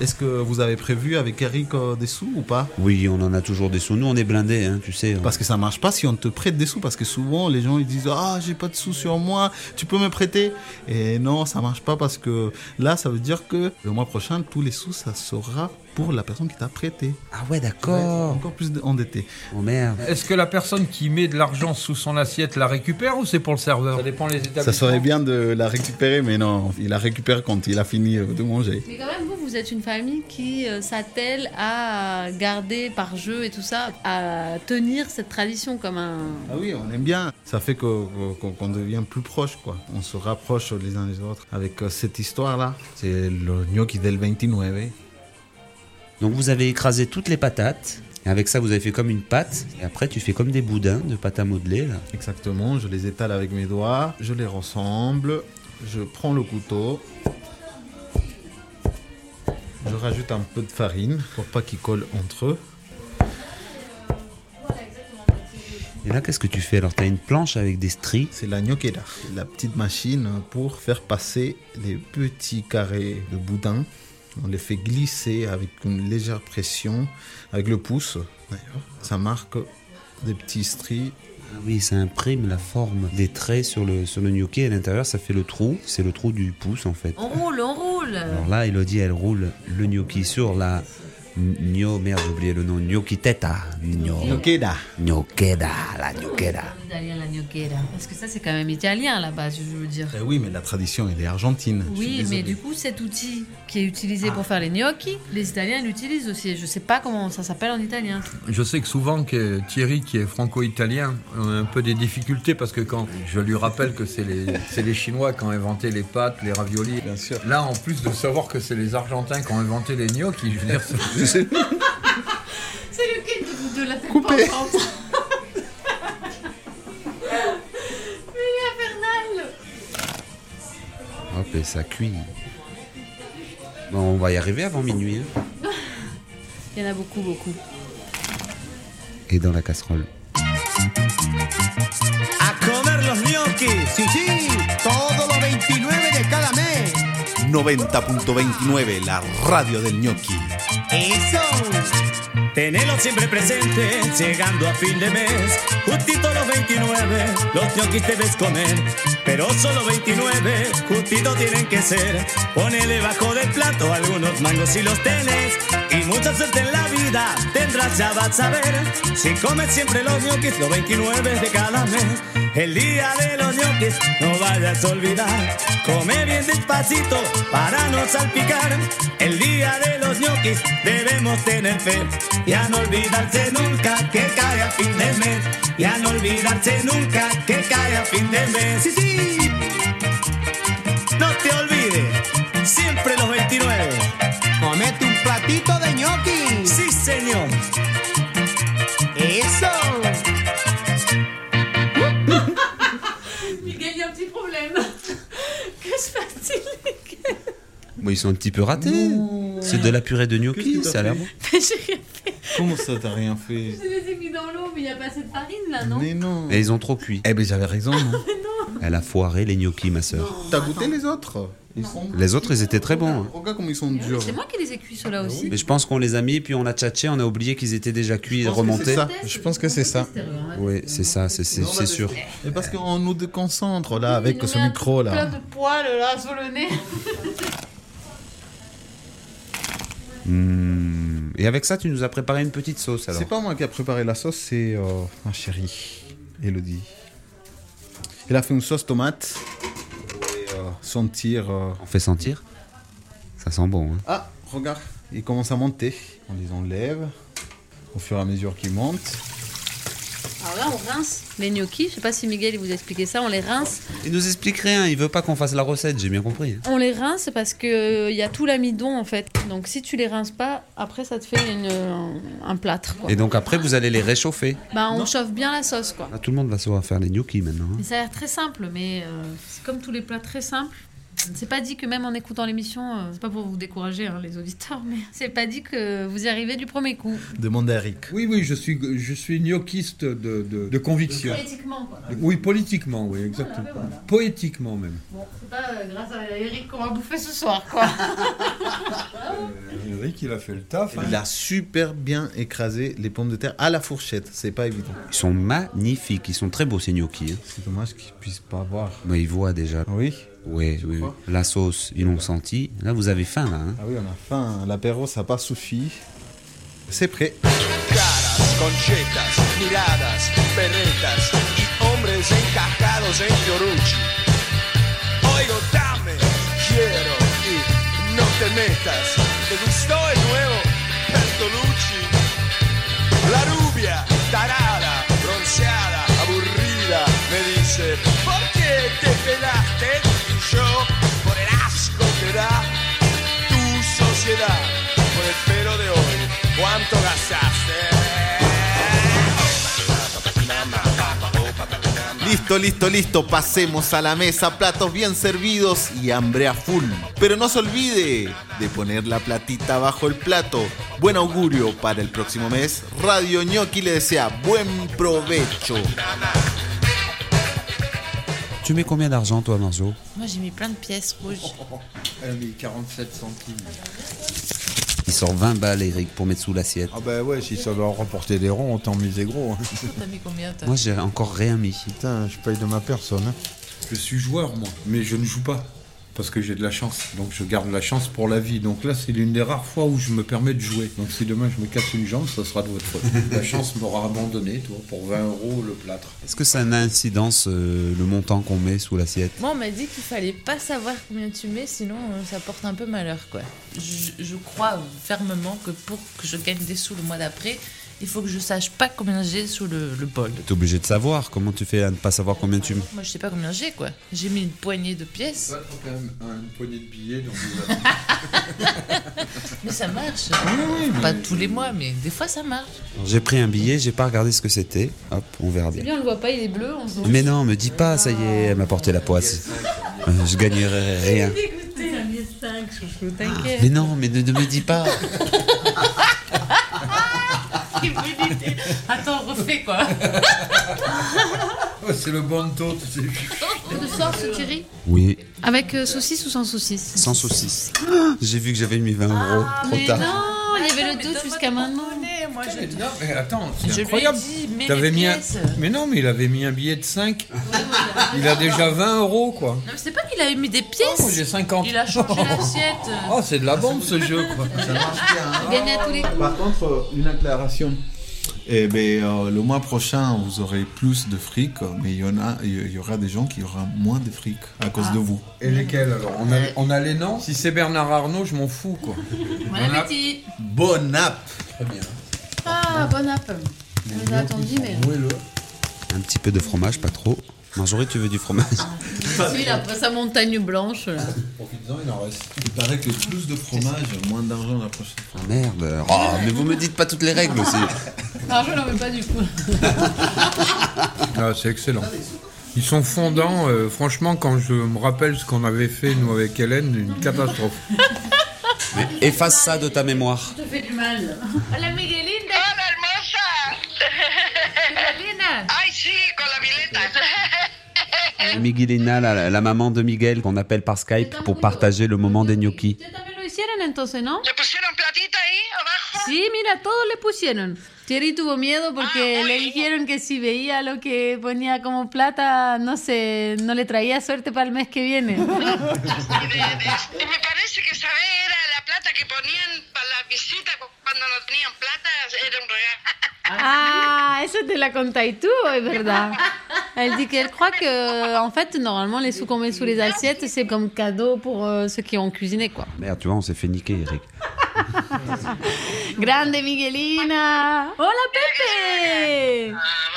Est-ce que vous avez prévu avec Eric des sous ou pas Oui, on en a toujours des sous. Nous, on est blindés, hein, tu sais. Parce que ça marche pas si on te prête des sous. Parce que souvent, les gens ils disent Ah, j'ai pas de sous sur moi, tu peux me prêter? Et non, ça marche pas parce que là, ça veut dire que le mois prochain, tous les sous, ça sera pour la personne qui t'a prêté. Ah ouais, d'accord. Encore plus endetté. Oh merde. Est-ce que la personne qui met de l'argent sous son assiette la récupère ou c'est pour le serveur? Ça dépend les établissements. Ça serait bien de la récupérer, mais non, il la récupère quand il a fini de manger. Mais quand même, vous, vous êtes une famille qui euh, s'attelle à garder par jeu et tout ça, à tenir cette tradition comme un. Ah oui, on aime bien. Ça fait que- qu'on devient plus proche, quoi. On se rapproche les uns les autres avec euh, cette histoire-là. C'est le gnocchi del 29. Donc vous avez écrasé toutes les patates. Et avec ça, vous avez fait comme une pâte. Et après, tu fais comme des boudins de pâte à modeler. Là. Exactement, je les étale avec mes doigts, je les rassemble, je prends le couteau, je rajoute un peu de farine pour pas qu'ils collent entre eux. Et là, qu'est-ce que tu fais? Alors, tu as une planche avec des stries. C'est la gnocchera, la petite machine pour faire passer les petits carrés de boudin. On les fait glisser avec une légère pression, avec le pouce d'ailleurs. Ça marque des petits stries. Ah oui, ça imprime la forme des traits sur le, sur le gnocchi. À l'intérieur, ça fait le trou. C'est le trou du pouce, en fait. On roule, on roule Alors là, Elodie, elle roule le gnocchi sur la gno... Merde, j'ai oublié le nom. Gnocchi teta. Gno... Gnocchera. Gnocchera, la gnocchera. Italien, la. Parce que ça, c'est quand même italien à la base, je veux dire. Eh oui, mais la tradition, elle est argentine. Oui, mais du coup, cet outil qui est utilisé pour faire les gnocchis, les Italiens l'utilisent aussi. Je sais pas comment ça s'appelle en italien. Je sais que souvent que Thierry, qui est franco-italien, a un peu des difficultés parce que quand je lui rappelle que c'est les, Chinois qui ont inventé les pâtes, les raviolis. Bien sûr. Là, en plus de savoir que c'est les Argentins qui ont inventé les gnocchis, je veux dire, c'est- lequel de vous deux la tête Coupé. Mais infernal Hop, et ça cuit. Bon, on va y arriver avant minuit. hein. Il y en a beaucoup, beaucoup. Et dans la casserole. A comer los gnocchis, sí, sí, todos los 29 de cada mes. 90.29, la radio del gnocchi. Eso. Tenelo siempre presente, llegando a fin de mes. Justito los 29, los ñoquis debes comer. Pero solo 29, justito tienen que ser. Pone debajo del plato algunos mangos si los tenés. Y mucha suerte en la vida tendrás, ya vas a ver. Si comes siempre los ñoquis, los 29 de cada mes. El día de los ñoquis, no vayas a olvidar. Come bien despacito para no salpicar. El día de los ñoquis debemos tener fe. Ya no olvidarse nunca que cae a fin de mes. Ya no olvidarse nunca que cae a fin de mes. Sí, sí. No te olvides, siempre los 29. Bon, ils sont un petit peu ratés. C'est de la purée de gnocchi, ça a l'air bon. Mais j'ai rien fait. Comment ça, t'as rien fait Je les ai mis dans l'eau, mais il n'y a pas assez de farine là, non Mais non. Et ils ont trop cuit. Eh ben j'avais raison, non Elle a foiré les gnocchis, ma sœur. T'as goûté les autres Ils sont... Les autres, ils étaient très bons. hein. Regarde comme ils sont durs. C'est moi qui les ai cuits ceux-là aussi. Mais je pense qu'on les a mis, puis on a tchatché, on a oublié qu'ils étaient déjà cuits et Je pense que remontés. c'est ça. Je pense que c'est ça. Oui, c'est ça, c'est c'est- c'est sûr. Et parce qu'on nous déconcentre là avec ce micro Plein là. de poils là sur le nez. Hmm. Et avec ça, tu nous as préparé une petite sauce alors. C'est pas moi qui a préparé la sauce, c'est euh, ma chérie, Elodie. Elle a fait une sauce tomate. Et, euh, sentir. euh, On fait sentir Ça sent bon. Hein. Ah, regarde, ils commencent à monter. On les enlève au fur et à mesure qu'ils montent. Alors là, on rince les gnocchis. Je sais pas si Miguel il vous a expliqué ça. On les rince. Il nous explique rien, il veut pas qu'on fasse la recette, j'ai bien compris. hein. On les rince parce que il y a tout l'amidon en fait. Donc si tu les rinces pas, après ça te fait une, un, un plâtre. Quoi. Et donc après, vous allez les réchauffer. Bah on chauffe bien la sauce quoi. Ah, tout le monde va savoir faire les gnocchis maintenant. hein. Mais ça a l'air très simple, mais euh, c'est comme tous les plats très simples. C'est pas dit que même en écoutant l'émission, euh, c'est pas pour vous décourager hein, les auditeurs, mais c'est pas dit que vous y arrivez du premier coup. Demande à Eric. Oui, oui, je suis, je suis gnocchiste de, de, de conviction. Politiquement quoi. Oui, politiquement, oui, exactement. Voilà, ben voilà. Poétiquement même. Bon, c'est pas euh, grâce à Eric qu'on va bouffer ce soir quoi. Euh, Eric, il a fait le taf. hein. Il a super bien écrasé les pommes de terre à la fourchette. C'est pas évident. Ils sont magnifiques, ils sont très beaux ces gnocchis. hein. C'est dommage qu'ils puissent pas voir. Mais ils voient déjà. Oui. Oui, oui. oui. La sauce, ils l'ont senti. Là, vous avez faim, là. hein. Ah oui, on a faim. L'apéro, ça n'a pas suffi. C'est prêt. Caras, conchetas, miradas, perretas y hombres encajados en Fiorucci. Oigo, dame, quiero y no te metas. ¿Te gustó el nuevo Bertolucci? La rubia, tarada, bronceada, ¿cuánto gastaste? Listo, listo, listo. Pasemos a la mesa. Platos bien servidos y hambre a full. Pero no se olvide de poner la platita bajo el plato. Buen augurio para el próximo mes. Radio Gnocchi le desea buen provecho. Tu mets combien d'argent, toi, Marjo Moi, j'ai mis plein de pièces rouges. Elle a mis 47 centimes. Il sort 20 balles, Eric, pour mettre sous l'assiette. Ah bah ouais, si ça doit remporter des ronds, autant miser gros. hein. T'as mis combien toi? Moi, j'ai encore rien mis. Putain, je paye de ma personne. hein. Je suis joueur, moi, mais je ne joue pas. Parce que j'ai de la chance. Donc je garde la chance pour la vie. Donc là, c'est l'une des rares fois où je me permets de jouer. Donc si demain je me casse une jambe, ça sera de votre faute. la chance m'aura abandonné, toi, pour 20 euros le plâtre. Est-ce que ça a une incidence, euh, le montant qu'on met sous l'assiette? Moi, on m'a dit qu'il fallait pas savoir combien tu mets, sinon euh, ça porte un peu malheur, quoi. Je, je crois fermement que pour que je gagne des sous le mois d'après, il faut que je sache pas combien j'ai sous le, le bol. T'es obligé de savoir. Comment tu fais à ne pas savoir combien tu mets? Moi, je sais pas combien j'ai, quoi. J'ai mis une poignée de pièces, quand même une poignée de billets dans mais ça marche. oui, Pas tous les mois, mais des fois ça marche. J'ai pris un billet, j'ai pas regardé ce que c'était. Hop, on verra C'est bien. bien, on le voit pas, il est bleu. On se Mais non, me dis pas, ça y est, elle m'a porté la poisse. Je gagnerai rien. Écoutez, un billet de 5, chouchou, t'inquiète. Mais non, mais ne, ne me dis pas. Attends, refais quoi. Oh, c'est le bon taux, tu sais. De sauce, Thierry Oui, Avec euh, saucisse ou sans saucisse? Sans saucisse. J'ai vu que j'avais mis 20 euros. Trop Mais tard. non, il y avait le doute jusqu'à maintenant. Moi, je... Non, mais attends, Je lui c'est ai incroyable. dit, mets T'avais les mis un... Mais non, mais il avait mis un billet de 5. Il a déjà 20 euros, quoi. Non, mais c'est pas qu'il avait mis des pièces. Oh, j'ai 50. Il a changé l'assiette. Oh, c'est de la bombe ce jeu, quoi. Ça marche bien. hein. Gagner à tous les coups. Par contre, euh, une acclaration. Eh ben, euh, le mois prochain, vous aurez plus de fric, mais il y en a, il y aura des gens qui auront moins de fric à cause de vous. Et lesquels alors? On a, on a les noms? Si c'est Bernard Arnault, je m'en fous, quoi. Bon appétit. Bon app. Très bien. Ah, bon app. On les a attendus, mais. Un petit peu de fromage, pas trop. Marjorie, tu veux du fromage Si, il a sa montagne blanche, là. Il en reste. Il paraît que plus de fromage, moins d'argent la prochaine fois. Ah, Merde. Oh, mais vous me dites pas toutes les règles aussi. Alors, je n'en veux pas du coup. Ah, c'est excellent. Ils sont fondants. euh, franchement, quand je me rappelle ce qu'on avait fait, nous, avec Hélène, une catastrophe. Mais efface ça de ta mémoire. Ça fait du mal. Hola, Miguelinda. Hola, hermosa. Miguelina. Ay, sí, con la Violeta. Miguelina, la, la maman de Miguel, qu'on appelle par Skype pour partager le moment des gnocchis. También lo hicieron entonces, ¿no? ¿Le pusieron platita ahí abajo? Sí, mira, todos le pusieron. Thierry tuvo miedo porque le dijeron que si veía lo que ponía como plata, no sé, no le traía suerte para el mes que viene. Y, de- de- me parece que esa vez era la plata que ponían para la visita cu- cuando no tenían plata, era un regalo. Ah, eso te la contaille tout, es verdad. Elle dit qu'elle croit que, en fait, normalement, les sous qu'on met sous les assiettes, c'est comme cadeau pour euh, ceux qui ont cuisiné, quoi. Merde, tu vois, on s'est fait niquer, Eric. Grande Miguelina. Hola Pepe.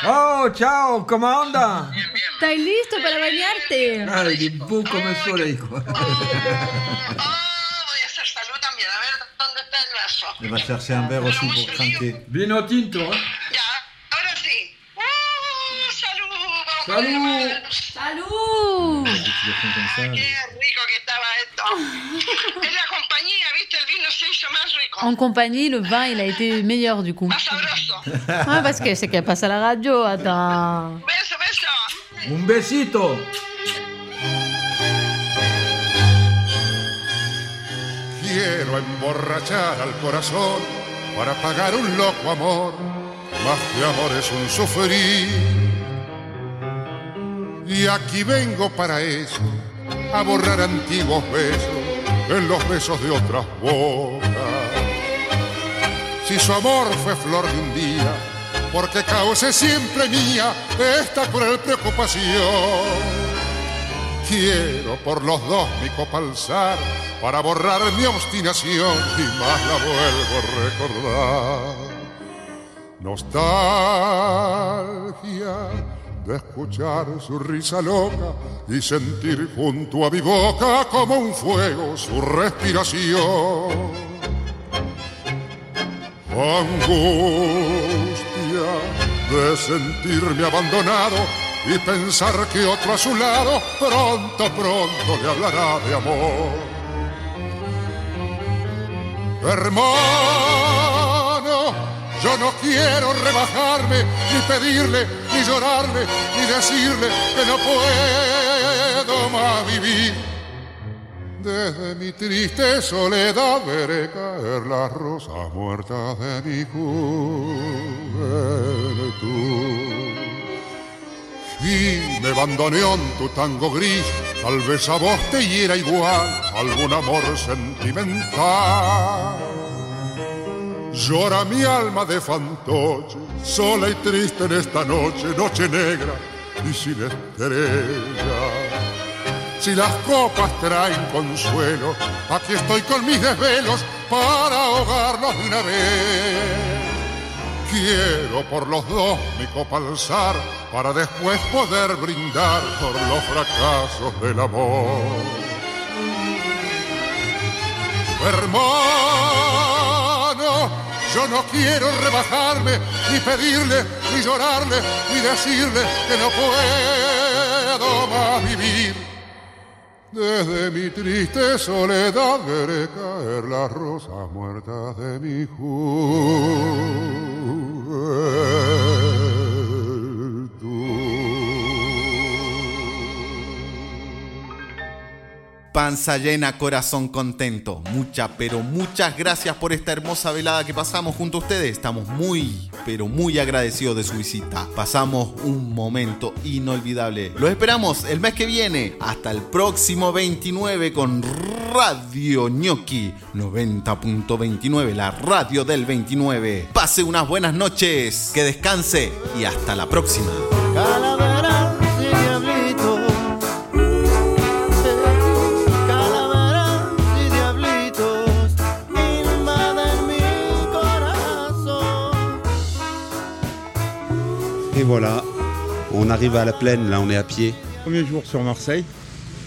Oh, ciao, come anda? ¿Estás listo para bañarte? Ah, il est beau comme un soleil, quoi. Il va chercher un verre aussi pour craquer. Vino tinto, hein? Salut Salut comme ça. En compagnie, le vin, il a été meilleur du coup. Ah, parce que c'est qu'elle passe à la radio, attends. Un besito. Quiero emborrachar al corazón para pagar un loco amor. Más que amor es un sufrir. Y aquí vengo para eso, a borrar antiguos besos en los besos de otras bocas. Si su amor fue flor de un día, porque cause siempre mía esta cruel preocupación. Quiero por los dos mi copa alzar para borrar mi obstinación y más la vuelvo a recordar. Nostalgia de escuchar su risa loca y sentir junto a mi boca como un fuego su respiración. Angustia de sentirme abandonado y pensar que otro a su lado pronto, pronto le hablará de amor. Hermano, yo no quiero rebajarme, ni pedirle, ni llorarle, ni decirle que no puedo más vivir. Desde mi triste soledad veré caer las rosas muertas de mi juventud. Y me bandoneón tu tango gris, tal vez a vos te hiera igual algún amor sentimental. Llora mi alma de fantoche, sola y triste en esta noche, noche negra y sin estrella. Si las copas traen consuelo, aquí estoy con mis desvelos para ahogarlos de una vez. Quiero por los dos mi copa para después poder brindar por los fracasos del amor. Hermano, yo no quiero rebajarme, ni pedirle, ni llorarle, ni decirle que no puedo más vivir. Desde mi triste soledad veré caer las rosas muertas de mi Panza llena, corazón contento. Mucha, pero muchas gracias por esta hermosa velada que pasamos junto a ustedes. Estamos muy, pero muy agradecidos de su visita. Pasamos un momento inolvidable. Los esperamos el mes que viene. Hasta el próximo 29 con Radio Gnocchi 90.29, la radio del 29. Pase unas buenas noches, que descanse y hasta la próxima. Voilà, on arrive à la plaine, là on est à pied. Premier jour sur Marseille.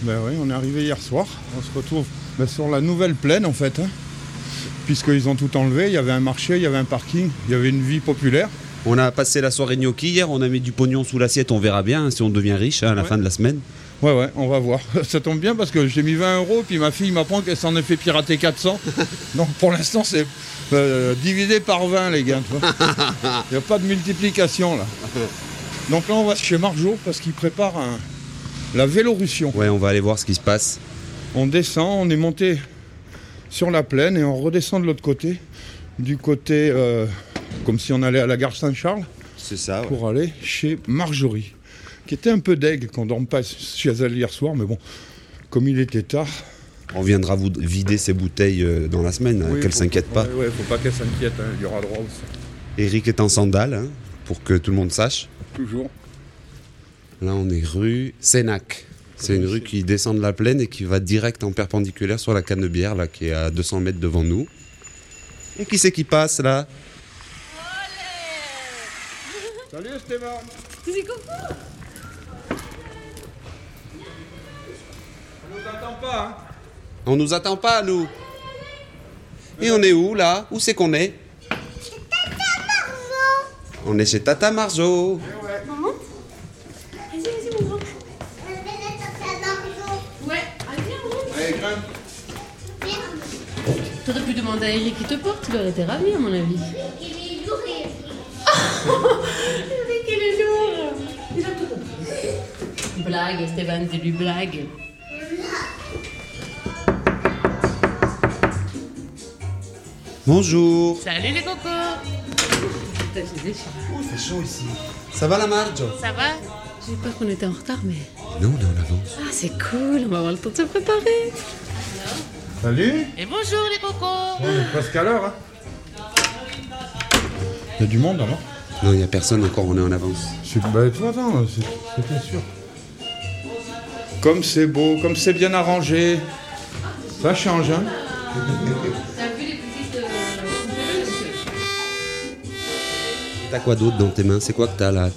Ben oui, on est arrivé hier soir. On se retrouve ben, sur la nouvelle plaine en fait. hein. Puisqu'ils ont tout enlevé, il y avait un marché, il y avait un parking, il y avait une vie populaire. On a passé la soirée gnocchi hier, on a mis du pognon sous l'assiette, on verra bien hein, si on devient riche hein, à la fin de la semaine. Ouais, ouais, on va voir. Ça tombe bien parce que j'ai mis 20 euros, puis ma fille m'apprend qu'elle s'en est fait pirater 400. Donc pour l'instant, c'est euh, divisé par 20, les gars. Il n'y a pas de multiplication là. Donc là, on va chez Marjo parce qu'il prépare un- la Vélorussion. Ouais, on va aller voir ce qui se passe. On descend, on est monté sur la plaine et on redescend de l'autre côté, du côté euh, comme si on allait à la gare Saint-Charles. C'est ça. ouais. Pour aller chez Marjorie, qui était un peu deg qu'on ne dorme pas chez elle hier soir, mais bon, comme il était tard. On viendra vous vider ces bouteilles euh, dans la semaine, hein, oui, qu'elle s'inquiète pas. Ouais, ouais, faut pas qu'elle s'inquiète, hein, il y aura droit aussi. Eric est en sandales, hein, pour que tout le monde sache. Toujours. Là, on est rue Sénac. C'est une rue qui descend de la plaine et qui va direct en perpendiculaire sur la canne de bière, là, qui est à 200 mètres devant nous. Et qui c'est qui passe là? Salut Esteban C'est Coco attend pas, hein On nous attend pas, nous. Et on est où là? Où c'est qu'on est? On est chez Tata Marjo. Maman? Vas-y, vas-y, mon grand. Ouais, allez, viens, mon Allez, grimpe. T'aurais pu demander à Eric qui te porte, il aurait été ravi, à mon avis. Eric, il est lourd Il a tout compris. Blague, Esteban, dis-lui blague. Bonjour. Salut les cocos Putain, j'ai déchiré. Il fait chaud ici. Ça va la Marjo? Ça va? J'ai peur qu'on était en retard, mais... Non, on est en avance. Ah, c'est cool, on va avoir le temps de se préparer. Salut Et bonjour les cocos On est presque à l'heure, hein Il y a du monde alors Non, il n'y a personne encore, on est en avance. C'est- Bah, toi, attends, c'est- c'était sûr. Comme c'est beau, comme c'est bien arrangé. Ça change, hein T'as quoi d'autre dans tes mains? C'est quoi que t'as là?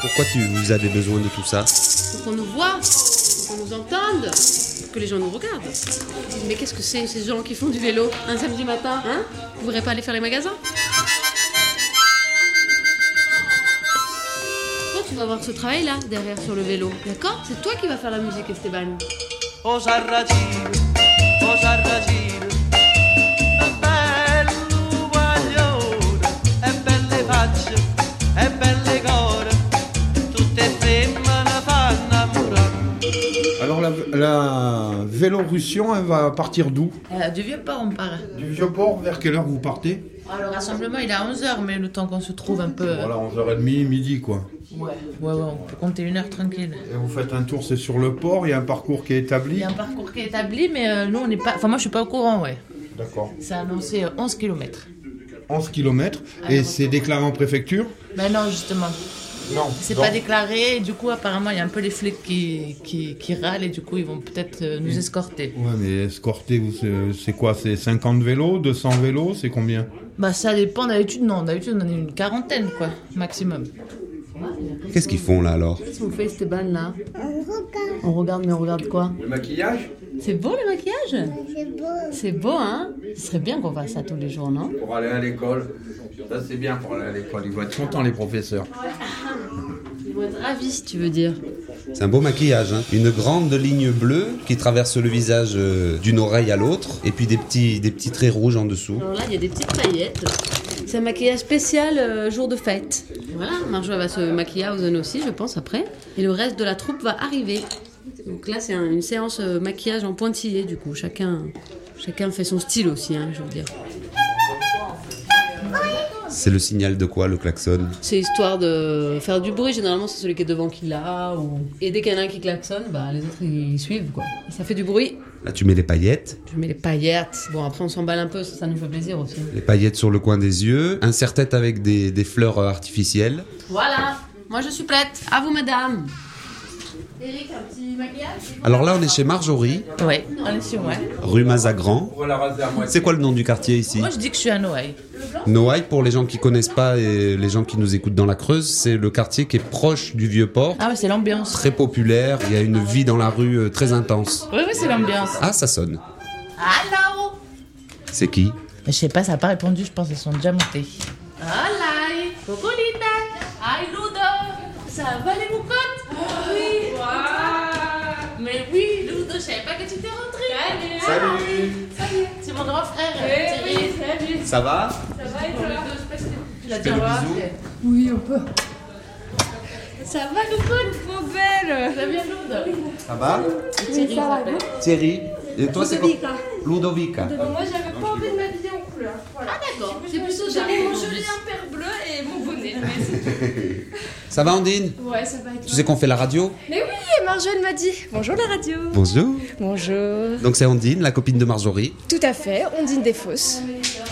Pourquoi tu vous avez besoin de tout ça? Faut qu'on nous voit, faut qu'on nous entende, que les gens nous regardent. Mais qu'est-ce que c'est ces gens qui font du vélo un samedi matin Hein? Vous voudrez pas aller faire les magasins? Toi, tu vas voir ce travail-là, derrière sur le vélo, d'accord? C'est toi qui vas faire la musique, Esteban. Oh la, la Vélorussion, elle va partir d'où Euh, du vieux port, on part. Du Vieux-Port, vers quelle heure vous partez Ah, le rassemblement, il est à 11h, mais le temps qu'on se trouve un peu. Voilà, 11h30, midi, quoi. Ouais, ouais, ouais, on peut compter une heure tranquille. Et vous faites un tour, c'est sur le port, il y a un parcours qui est Il établi y a un parcours qui est établi, mais euh, nous, on n'est pas. Enfin, moi, je suis pas au courant, ouais. D'accord. C'est annoncé euh, 11 km. 11 km, et c'est déclaré en préfecture Mais non, justement. Non. C'est pas déclaré, et du coup, apparemment, il y a un peu les flics qui, qui, qui râlent, et du coup, ils vont peut-être euh, nous escorter. Ouais, mais escorter, vous, c'est- quoi? C'est 50 vélos, 200 vélos, c'est combien? Bah, ça dépend d'habitude, non. D'habitude, on en est une quarantaine, quoi, maximum. Qu'est-ce qu'ils font là alors Qu'est-ce qu'on fait, Esteban, là On regarde, mais on regarde quoi Le maquillage C'est beau le maquillage C'est beau. C'est beau, hein Ce serait bien qu'on fasse ça tous les jours, non Pour aller à l'école. Ça, c'est bien pour aller à l'école. Ils vont être contents, les professeurs. Ils vont être ravis, tu veux dire. C'est un beau maquillage, hein. Une grande ligne bleue qui traverse le visage euh, d'une oreille à l'autre, et puis des petits, des petits traits rouges en dessous. Alors là, il y a des petites paillettes. C'est un maquillage spécial euh, jour de fête. Voilà, Marjo elle va se maquiller à Ozone aussi, je pense, après. Et le reste de la troupe va arriver. Donc là, c'est un- une séance euh, maquillage en pointillé, du coup. Chacun, chacun fait son style aussi, hein, je veux dire. C'est le signal de quoi le klaxon C'est histoire de faire du bruit. Généralement, c'est celui qui est devant qui l'a. Ou... Et dès qu'il y en a un qui klaxonne, bah, les autres ils suivent. Quoi. Et ça fait du bruit. Là, tu mets les paillettes. Je mets les paillettes. Bon, après, on s'emballe un peu, ça, ça nous fait plaisir aussi. Les paillettes sur le coin des yeux, un serre-tête avec des, des fleurs euh, artificielles. Voilà, moi je suis prête. À vous, madame. Alors là, on est chez Marjorie, Ouais, on est sur ouais. rue Mazagran. C'est quoi le nom du quartier ici Moi, je dis que je suis à Noailles. Noailles, pour les gens qui connaissent pas et les gens qui nous écoutent dans la Creuse, c'est le quartier qui est proche du Vieux-Port. Ah ouais, c'est l'ambiance. Très populaire, il y a une vie dans la rue euh, très intense. Oui, oui, c'est l'ambiance. Ah, ça sonne. Allô C'est qui Je sais pas, ça n'a pas répondu, je pense qu'elles sont déjà. Aïe, Ludo. Ça va les moucottes Oui. Mais oui, Ludo, je savais pas que tu t'es rentré. Salut. Salut. C'est mon grand frère. Eh Thierry. Salut. Ça va? Ça va et toi? Tu l'as fais le bisou Oui, on peut. Ça va, Cocotte Trop belle? Ça va bien, Ludo? Ça va Thierry, ça s'appelle. Thierry. Et toi, c'est quoi? Ludovica. Ludovica. Moi, j'avais pas envie de m'habiller en couleur. Voilà. Ah, d'accord. C'est plutôt J'avais mon joli. joli imper bleu et mon bonnet. Ça va, Andine. Ouais, ça va. Tu sais qu'on fait la radio Mais oui, Marjolaine m'a dit. Bonjour la radio. Bonjour. Bonjour. Donc c'est Andine, la copine de Marjorie. Tout à fait, Ondine Desfosses,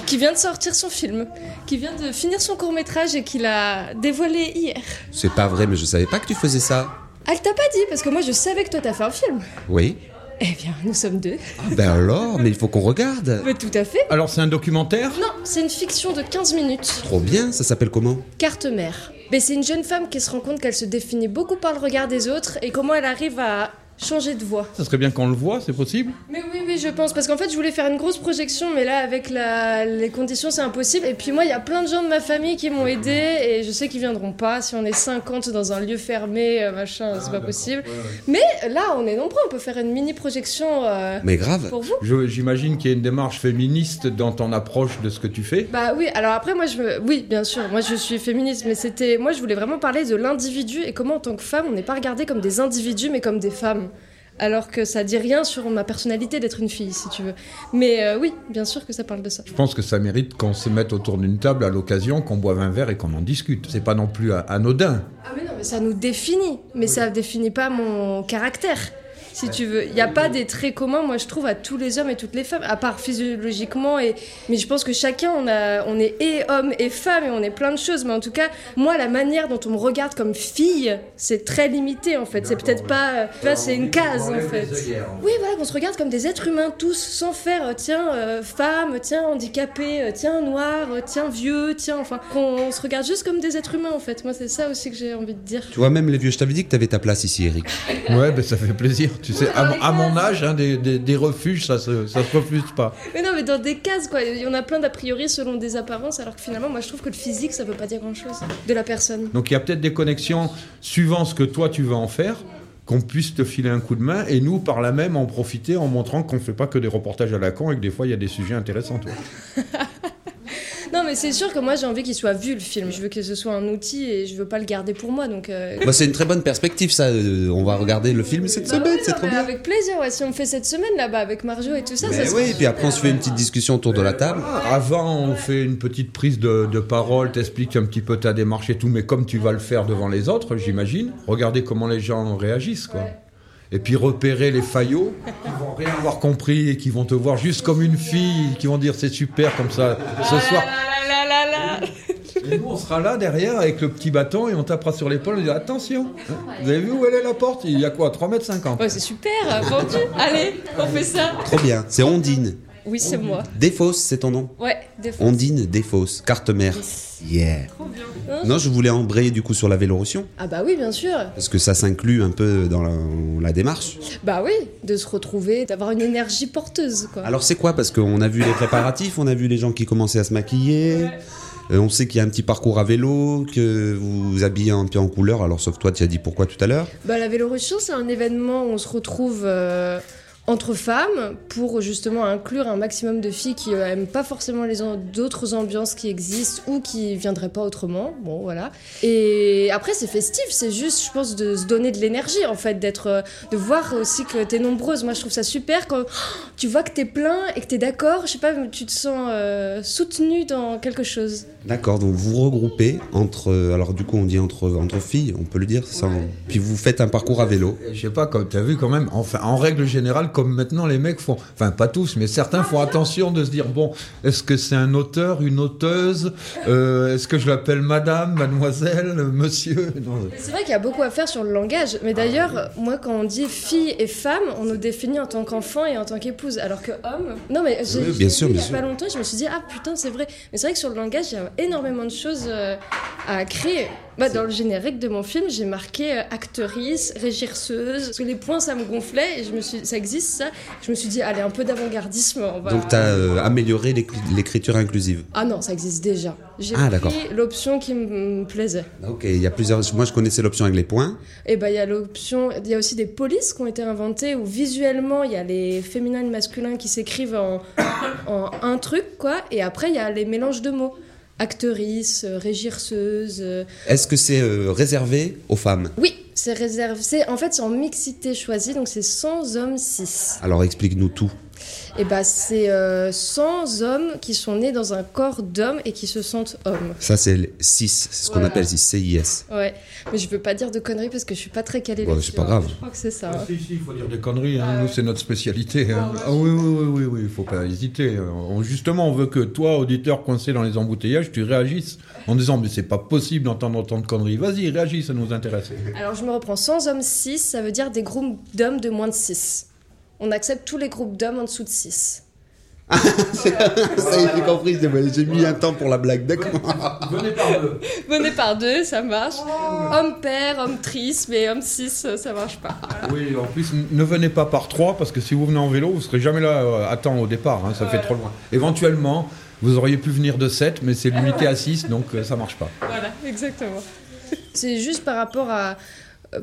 qui vient de sortir son film, qui vient de finir son court métrage et qu'il a dévoilé hier. C'est pas vrai, mais je savais pas que tu faisais ça. Elle t'a pas dit, parce que moi je savais que toi t'as fait un film. Oui. Eh bien, nous sommes deux. Ben alors, mais il faut qu'on regarde. Mais tout à fait. Alors c'est un documentaire? Non, c'est une fiction de 15 minutes. Trop bien, ça s'appelle comment? Carte mère. Mais c'est une jeune femme qui se rend compte qu'elle se définit beaucoup par le regard des autres et comment elle arrive à changer de voix. Ça serait bien qu'on le voit, c'est possible Mais oui, oui, je pense. Parce qu'en fait, je voulais faire une grosse projection, mais là, avec la- les conditions, c'est impossible. Et puis moi, il y a plein de gens de ma famille qui m'ont aidé et je sais qu'ils viendront pas. Si on est 50 dans un lieu fermé, euh, machin, c'est pas possible. Mais là, on est nombreux, on peut faire une mini projection. euh, Mais grave. Pour vous J'imagine qu'il y a une démarche féministe dans ton approche de ce que tu fais. Bah oui, alors après moi je me... Oui, bien sûr, moi je suis féministe, mais c'était... Moi je voulais vraiment parler de l'individu et comment en tant que femme on n'est pas regardé comme des individus mais comme des femmes. Alors que ça dit rien sur ma personnalité d'être une fille, si tu veux. Mais euh, oui, bien sûr que ça parle de ça. Je pense que ça mérite qu'on se mette autour d'une table à l'occasion, qu'on boive un verre et qu'on en discute. C'est pas non plus anodin. Ah mais non, mais ça nous définit, mais ça définit pas mon caractère. Si tu veux, il n'y a pas des traits communs, moi je trouve, à tous les hommes et toutes les femmes, à part physiologiquement. Et... Mais je pense que chacun, on, a... on est et homme et femme et on est plein de choses. Mais en tout cas, moi, la manière dont on me regarde comme fille, c'est très limité en fait. C'est peut-être pas. euh, Tu vois, c'est une case en fait. Oui, voilà, qu'on se regarde comme des êtres humains tous, sans faire euh, tiens, euh, femme, tiens, handicapé, euh, tiens, noir, euh, tiens, vieux, tiens, enfin. Qu'on se regarde juste comme des êtres humains en fait. Moi, c'est ça aussi que j'ai envie de dire. Tu vois, même les vieux, je t'avais dit que t'avais ta place ici, Eric. Ouais, ben ça fait plaisir. Tu sais, à, mon- à mon âge, hein, des, des- des refuges, ça se, ça se refuse pas. Mais non, mais dans des cases, quoi. Il y en a plein d'a priori selon des apparences, alors que finalement, moi, je trouve que le physique, ça veut pas dire grand-chose de la personne. Donc il y a peut-être des connexions suivant ce que toi tu vas en faire, qu'on puisse te filer un coup de main et nous par là même en profiter en montrant qu'on fait pas que des reportages à la con et que des fois il y a des sujets intéressants. tu vois. Non, mais c'est sûr que moi, j'ai envie qu'il soit vu, le film. Je veux que ce soit un outil et je veux pas le garder pour moi, donc... euh, Bah, c'est une très bonne perspective, ça. Euh, on va regarder le film cette bah semaine, c'est trop bien. Avec plaisir, ouais. Si on fait cette semaine, là-bas, avec Marjo et tout ça, ça Mais oui, puis après on se fait une petite discussion autour de la table. Avant, on fait une petite prise de, de parole, t'expliques un petit peu ta démarche et tout, mais comme tu vas le faire devant les autres, j'imagine, regardez comment les gens réagissent, quoi. Et puis repérer les faillots qui vont rien avoir compris et qui vont te voir juste comme une fille, qui vont dire c'est super comme ça ce soir. Et nous, on sera là derrière avec le petit bâton et on tapera sur l'épaule et on dira attention, hein, vous avez vu où elle est la porte? Il y a quoi 3 mètres 50 Ouais, c'est super, vendu. Allez, on fait ça. Trop bien. C'est Ondine. Oui, c'est moi. Défausse, c'est ton nom Ouais, des fois. Ondine Défausse, carte mère. Yeah. Hein Non, je voulais embrayer du coup sur la Vélorution. Ah bah oui, bien sûr. Parce que ça s'inclut un peu dans la, la démarche. Bah oui, de se retrouver, d'avoir une énergie porteuse, quoi. Alors c'est quoi? Parce qu'on a vu les préparatifs, on a vu les gens qui commençaient à se maquiller. Euh, on sait qu'il y a un petit parcours à vélo, que vous vous habillez un peu en couleur. Alors sauf toi, tu as dit pourquoi tout à l'heure? Bah, la Vélorussion, c'est un événement où on se retrouve euh, entre femmes pour justement inclure un maximum de filles qui euh, aiment pas forcément les d'autres ambiances qui existent ou qui viendraient pas autrement. Bon, voilà. Et après, c'est festif, c'est juste, je pense, de se donner de l'énergie en fait, d'être, euh, de voir aussi que t'es nombreuse. Moi, je trouve ça super quand tu vois que t'es plein et que t'es d'accord. Je sais pas, tu te sens euh, soutenu dans quelque chose. D'accord, donc vous regroupez entre. euh, Alors du coup, on dit entre, entre filles, on peut le dire. Ça, on- Puis vous faites un parcours à vélo. Je sais pas, comme tu as vu quand même, enfin, en règle générale, comme maintenant les mecs font, enfin pas tous, mais certains font attention de se dire, bon, est-ce que c'est un auteur, une auteuse Euh, Est-ce que je l'appelle madame, mademoiselle, monsieur? C'est vrai qu'il y a beaucoup à faire sur le langage, mais d'ailleurs, moi, quand on dit fille et femme, on nous définit en tant qu'enfant et en tant qu'épouse, alors que homme. Non, mais j'ai Oui, bien sûr, il y bien a sûr. pas longtemps, je me suis dit, ah putain, c'est vrai. Mais c'est vrai que sur le langage, il y a énormément de choses euh, à créer. Bah, dans le générique de mon film, j'ai marqué euh, actrice, régirseuse, parce que les points, ça me gonflait, et je me suis, ça existe ça. Je me suis dit, allez, un peu d'avant-gardisme, on va. Donc tu as amélioré l'éc- l'écriture inclusive. Ah non, ça existe déjà. J'ai Ah, pris l'option qui me plaisait. Ok, il y a plusieurs. Moi, je connaissais l'option avec les points. Et ben il y a l'option, il y a aussi des polices qui ont été inventées où visuellement il y a les féminins et les masculins qui s'écrivent en, en un truc quoi, et après il y a les mélanges de mots, actrice, euh, régirseuse. euh, Est-ce que c'est euh, réservé aux femmes? Oui, c'est réservé. c'est- En fait c'est en mixité choisie, donc c'est 100 hommes 6. Alors explique-nous tout. Et ben c'est euh, 100 hommes qui sont nés dans un corps d'homme et qui se sentent hommes. Ça, c'est 6, c'est ce qu'on appelle 6, CIS. Ouais, mais je veux pas dire de conneries parce que je suis pas très calée Ouais, là-dessus, c'est pas hein. grave. Je crois que c'est ça. hein. Si, si, il faut dire des conneries, hein. nous c'est notre spécialité. hein. Ah oui, oui, oui, oui, oui, il faut pas hésiter. On- justement, on veut que toi, auditeur coincé dans les embouteillages, tu réagisses en disant mais c'est pas possible d'entendre autant de conneries. Vas-y, réagis, ça nous intéresse. Alors je me reprends 100 hommes 6, ça veut dire des groupes d'hommes de moins de 6. On accepte tous les groupes d'hommes en dessous de 6. Ça y est, j'ai compris, j'ai j'ai mis un temps pour la blague, d'accord Venez par deux. Venez par deux, ça marche. Homme père, homme triste, mais homme 6, ça marche pas. Oui, en plus, ne venez pas par trois, parce que si vous venez en vélo, vous serez jamais là euh, à temps au départ, hein, ça fait trop loin. Éventuellement, vous auriez pu venir de 7, mais c'est limité à 6, donc euh, ça marche pas. Voilà, exactement. C'est juste par rapport à.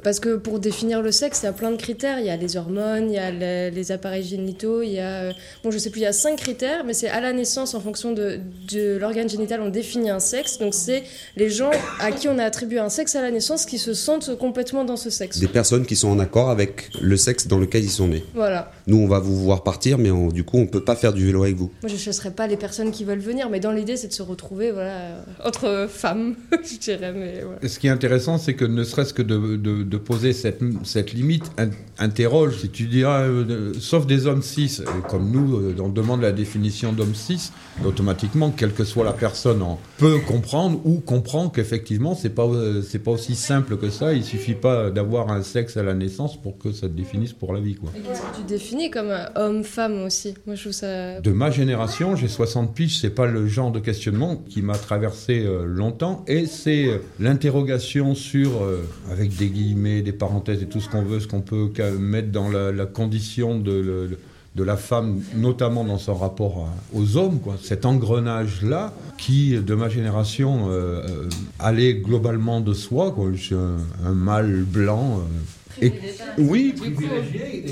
Parce que pour définir le sexe, il y a plein de critères. Il y a les hormones, il y a le- les appareils génitaux, il y a. euh, Bon, je sais plus, il y a cinq critères, mais c'est à la naissance, en fonction de, de l'organe génital, on définit un sexe. Donc, c'est les gens à qui on a attribué un sexe à la naissance qui se sentent complètement dans ce sexe. Des personnes qui sont en accord avec le sexe dans lequel ils sont nés. Voilà. Nous, on va vous voir partir, mais on- du coup, on peut pas faire du vélo avec vous. Moi, je ne chasserai pas les personnes qui veulent venir, mais dans l'idée, c'est de se retrouver voilà, euh, entre femmes, je dirais. Mais voilà. Et Ce qui est intéressant, c'est que ne serait-ce que de, de- de poser cette, cette limite, in- interroge, si tu diras, euh, sauf des hommes cis, comme nous, euh, on demande la définition d'homme cis, automatiquement, quelle que soit la personne, on peut comprendre ou comprend qu'effectivement, c'est pas, euh, c'est pas aussi simple que ça. Il suffit pas d'avoir un sexe à la naissance pour que ça te définisse pour la vie, quoi. Et qu'est-ce que tu définis comme euh, homme-femme aussi? Moi, je trouve ça. De ma génération, j'ai 60 piges, c'est pas le genre de questionnement qui m'a traversé euh, longtemps, et c'est l'interrogation sur, euh, avec des guillemets, des parenthèses et tout ce qu'on veut, ce qu'on peut mettre dans la, la condition de, le- de la femme, notamment dans son rapport aux hommes, quoi. Cet engrenage-là, qui, de ma génération, euh, euh, allait globalement de soi, quoi. Je suis un, un mâle blanc. euh, et, oui,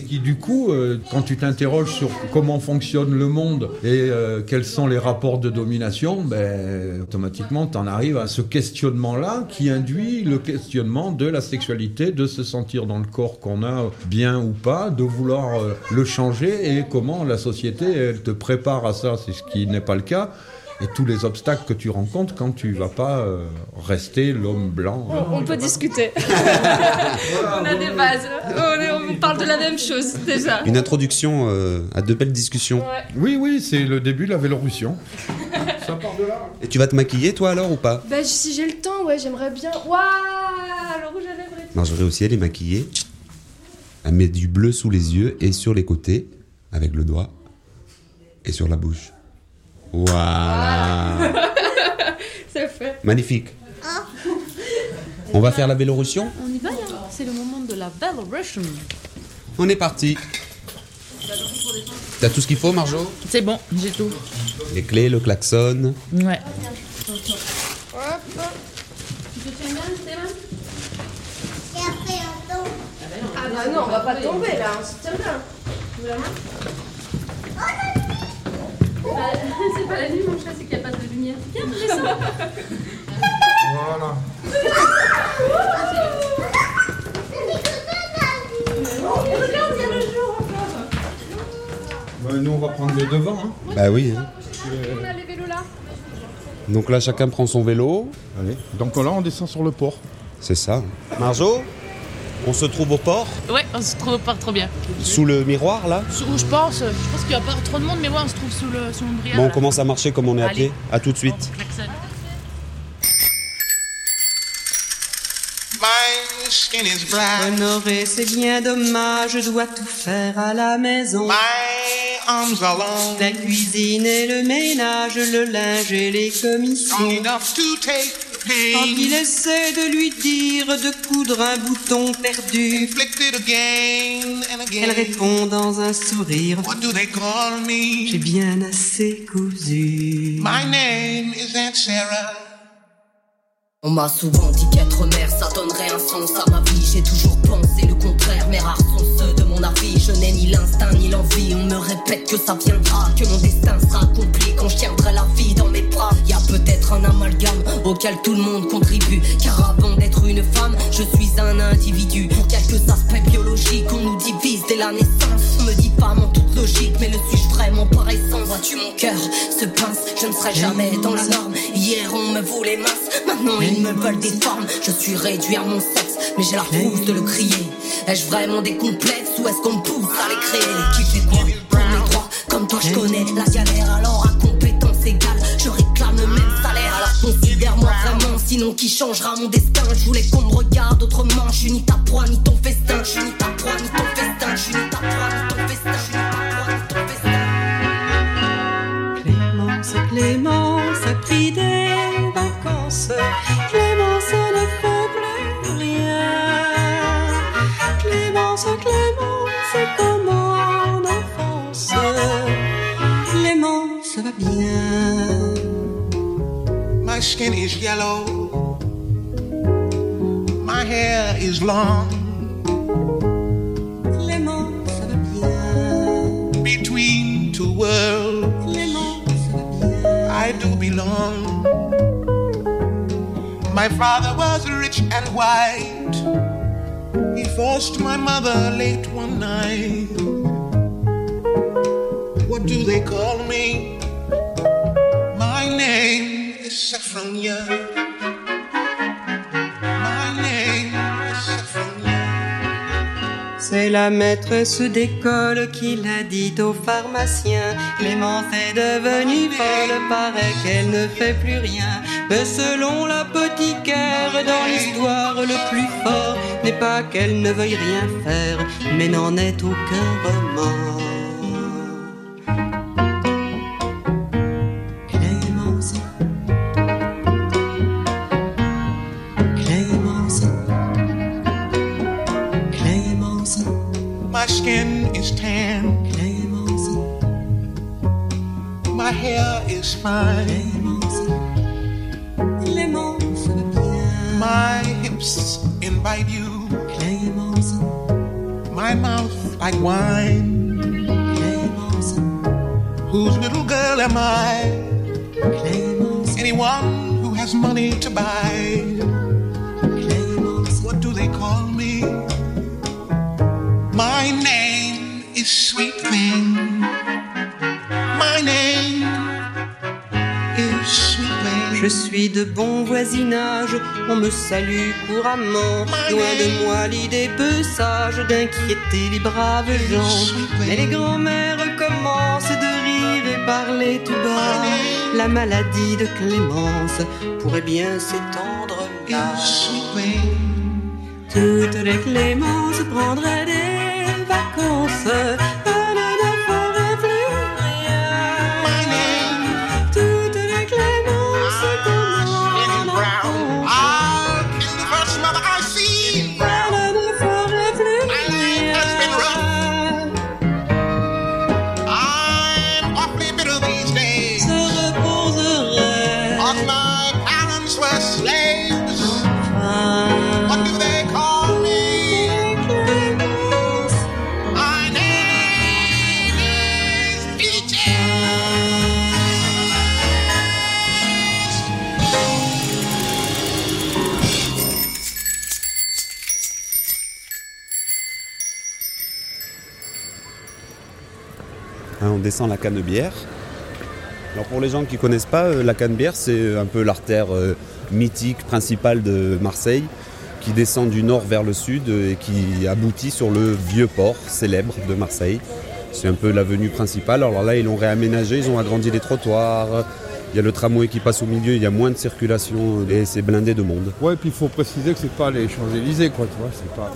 qui du coup, euh, quand tu t'interroges sur comment fonctionne le monde et euh, quels sont les rapports de domination, ben, automatiquement, tu en arrives à ce questionnement-là qui induit le questionnement de la sexualité, de se sentir dans le corps qu'on a bien ou pas, de vouloir euh, le changer et comment la société, elle te prépare à ça, c'est ce qui n'est pas le cas. Et tous les obstacles que tu rencontres quand tu vas pas euh, rester l'homme blanc. On, on peut discuter. on a des bases. On, parle de la même chose déjà. Une introduction euh, à de belles discussions. Oui, oui, c'est le début de la Vélorussion. Et tu vas te maquiller, toi, alors, ou pas? Bah, si j'ai le temps, ouais, j'aimerais bien. Waouh Le rouge à lèvres et tout. Marjorie aussi, elle est maquillée. Elle met du bleu sous les yeux et sur les côtés, avec le doigt, et sur la bouche. Voilà. C'est fait. Magnifique. On va faire la Vélorussion On y va là C'est le moment de la Russian. On est parti. T'as tout ce qu'il faut, Marjo? C'est bon, j'ai tout. Les clés, le klaxon. Ouais. Ah bah non, on va pas tomber là, on se tient bien. C'est pas la nuit, mon chat, c'est qu'il n'y a pas de lumière. Viens, ça. Voilà. Regarde, il y a le jour encore. nous, on va prendre les devants. Hein. Bah oui. hein. On a les vélos là. Donc là, chacun prend son vélo. Allez. Donc là, on descend sur le port. C'est ça. Marjo, on se trouve au port, Ouais, on se trouve pas trop bien. sous le miroir, là. Sous- Je pense, je pense qu'il n'y a pas trop de monde, mais ouais, on se trouve sous le sous l'ombrière. Bon, on là. commence à marcher comme on est à Allez. pied. À tout de suite. My skin is black. Honoré, c'est bien dommage, je dois tout faire à la maison. My arms are long. La cuisine et le ménage, le linge et les commissions. Enough to take. Quand il essaie de lui dire de coudre un bouton perdu. Inflicted again and again. Elle répond dans un sourire. What do they call me? J'ai bien assez cousu. My name is Aunt Sarah. On m'a souvent dit qu'être mère ça donnerait un sens à ma vie J'ai toujours pensé le mon Je n'ai ni l'instinct ni l'envie, on me répète que ça viendra. Que mon destin sera accompli quand je tiendrai la vie dans mes bras. Y a peut-être un amalgame auquel tout le monde contribue. Car avant d'être une femme, je suis un individu. Pour quelques aspects biologiques, on nous divise dès la naissance. On me dit femme en toute logique, mais le suis-je vraiment par essence Vois-tu mon cœur se pince, je ne serai jamais dans la norme. Hier on me voulait mince, maintenant ils me veulent des formes. Je suis réduit à mon sexe, mais j'ai la frousse de le crier. Ai-je vraiment des complexes ou est-ce qu'on ton pouls, ça les créer. Qui fait quoi Pour mes droits, comme toi je connais la galère, alors à compétence égale, je réclame le même salaire. Alors considère-moi vraiment, sinon qui changera mon destin Je voulais qu'on me regarde autrement, je ni ta proie ni ton festin, je suis ni ta proie ni ton festin, je suis ni ta proie ni ton festin, je suis ni ta proie ni ton festin. Clément, c'est Clément. va bien. My skin is yellow. My hair is long. Clément, ça va bien. Between two worlds. Clément, ça va bien. I do belong. My father was rich and white. He forced my mother late one night. What do they call me? My name is Saffronia. My name is Saffronia. C'est la maîtresse d'école qui l'a dit au pharmacien. Clémence est devenue folle, paraît qu'elle ne fait plus rien. Mais selon l'apothicaire, dans l'histoire, le plus fort n'est pas qu'elle ne veuille rien faire, mais n'en ait aucun remords. Hair is fine. Clémence. bien. My hips invite you. My mouth like wine. Whose little girl am I? Anyone who has money to buy. Je suis de bon voisinage, on me salue couramment. Loin de moi l'idée peu sage d'inquiéter les braves gens. Mais les grands-mères commencent de rire et parler tout bas. La maladie de Clémence pourrait bien s'étendre là. Toutes les Clémences prendraient des vacances. La Canebière. Alors pour les gens qui ne connaissent pas, euh, la Canebière, c'est un peu l'artère euh, mythique principale de Marseille qui descend du nord vers le sud euh, et qui aboutit sur le vieux port célèbre de Marseille. C'est un peu l'avenue principale. Alors là, ils l'ont réaménagé, ils ont agrandi les trottoirs. Il y a le tramway qui passe au milieu, il y a moins de circulation et c'est blindé de monde. Ouais, puis il faut préciser que c'est pas les Champs-Élysées, quoi. C'est pas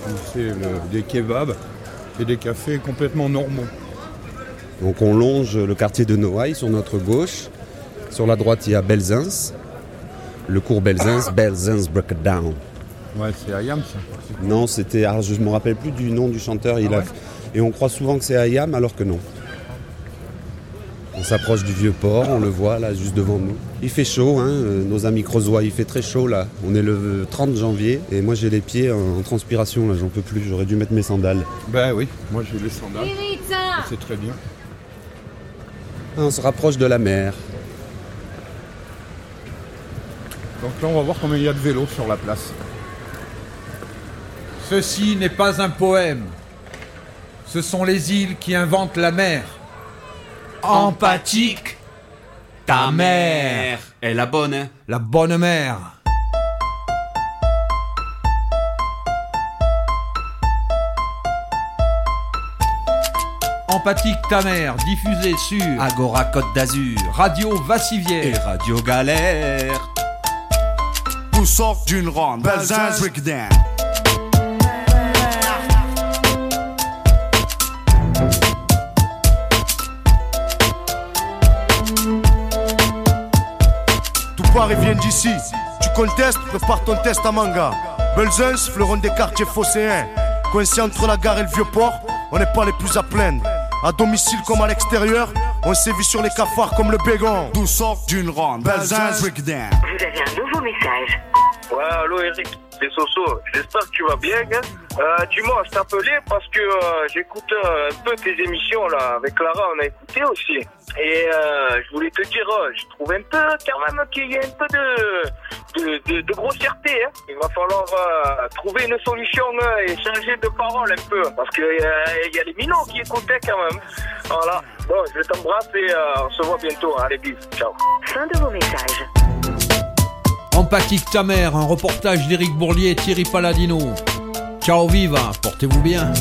des kebabs et des cafés complètement normaux. Donc on longe le quartier de Noailles sur notre gauche. Sur la droite, il y a Belzins. Le cours Belzins, Belzins Breakdown. Ouais, c'est Ayam, ça. Non, c'était. alors, je ne me rappelle plus du nom du chanteur. Il Ah a, ouais et on croit souvent que c'est Ayam, alors que non. On s'approche du vieux port, on le voit là, juste devant nous. Il fait chaud, hein, euh, nos amis creusois, il fait très chaud là. On est le 30 janvier et moi j'ai les pieds en, en transpiration là, j'en peux plus, j'aurais dû mettre mes sandales. Ben oui, moi j'ai les sandales. C'est très bien. On se rapproche de la mer. Donc là, on va voir combien il y a de vélos sur la place. Ceci n'est pas un poème. Ce sont les îles qui inventent la mer. Empathique, ta mère. est la bonne, hein? La bonne mère. Empathique ta mère, diffusée sur Agora Côte d'Azur Radio Vassivière et Radio Galère. Tout sort d'une ronde. Belzins Breakdown. Tout part et vient d'ici. Tu contestes, prépare ton test à manga. Belzins, fleuron des quartiers phocéens. Coincé entre la gare et le vieux port, on n'est pas les plus à plaindre. À domicile comme à l'extérieur, On sévit sur les cafards comme le bégon. D'où sort d'une ronde. Belzins, breakdown. Vous avez un nouveau message. Ouais, allô Eric, c'est Soso. J'espère que tu vas bien, gars. Euh, dis-moi, je t'appelais parce que euh, j'écoute euh, un peu tes émissions là. Avec Clara, on a écouté aussi. Et euh, je voulais te dire, je trouve un peu quand même qu'il y a un peu de, de, de, de grossièreté. Hein. Il va falloir euh, trouver une solution euh, et changer de parole un peu. Parce qu'il y, a- il y a les minots qui écoutaient quand même. Voilà. Bon, je t'embrasse et euh, on se voit bientôt. Allez, bisous. Ciao. Fin de vos messages. Empathie ta mère, un reportage d'Éric Bourlier et Thierry Paladino. Ciao viva, portez-vous bien.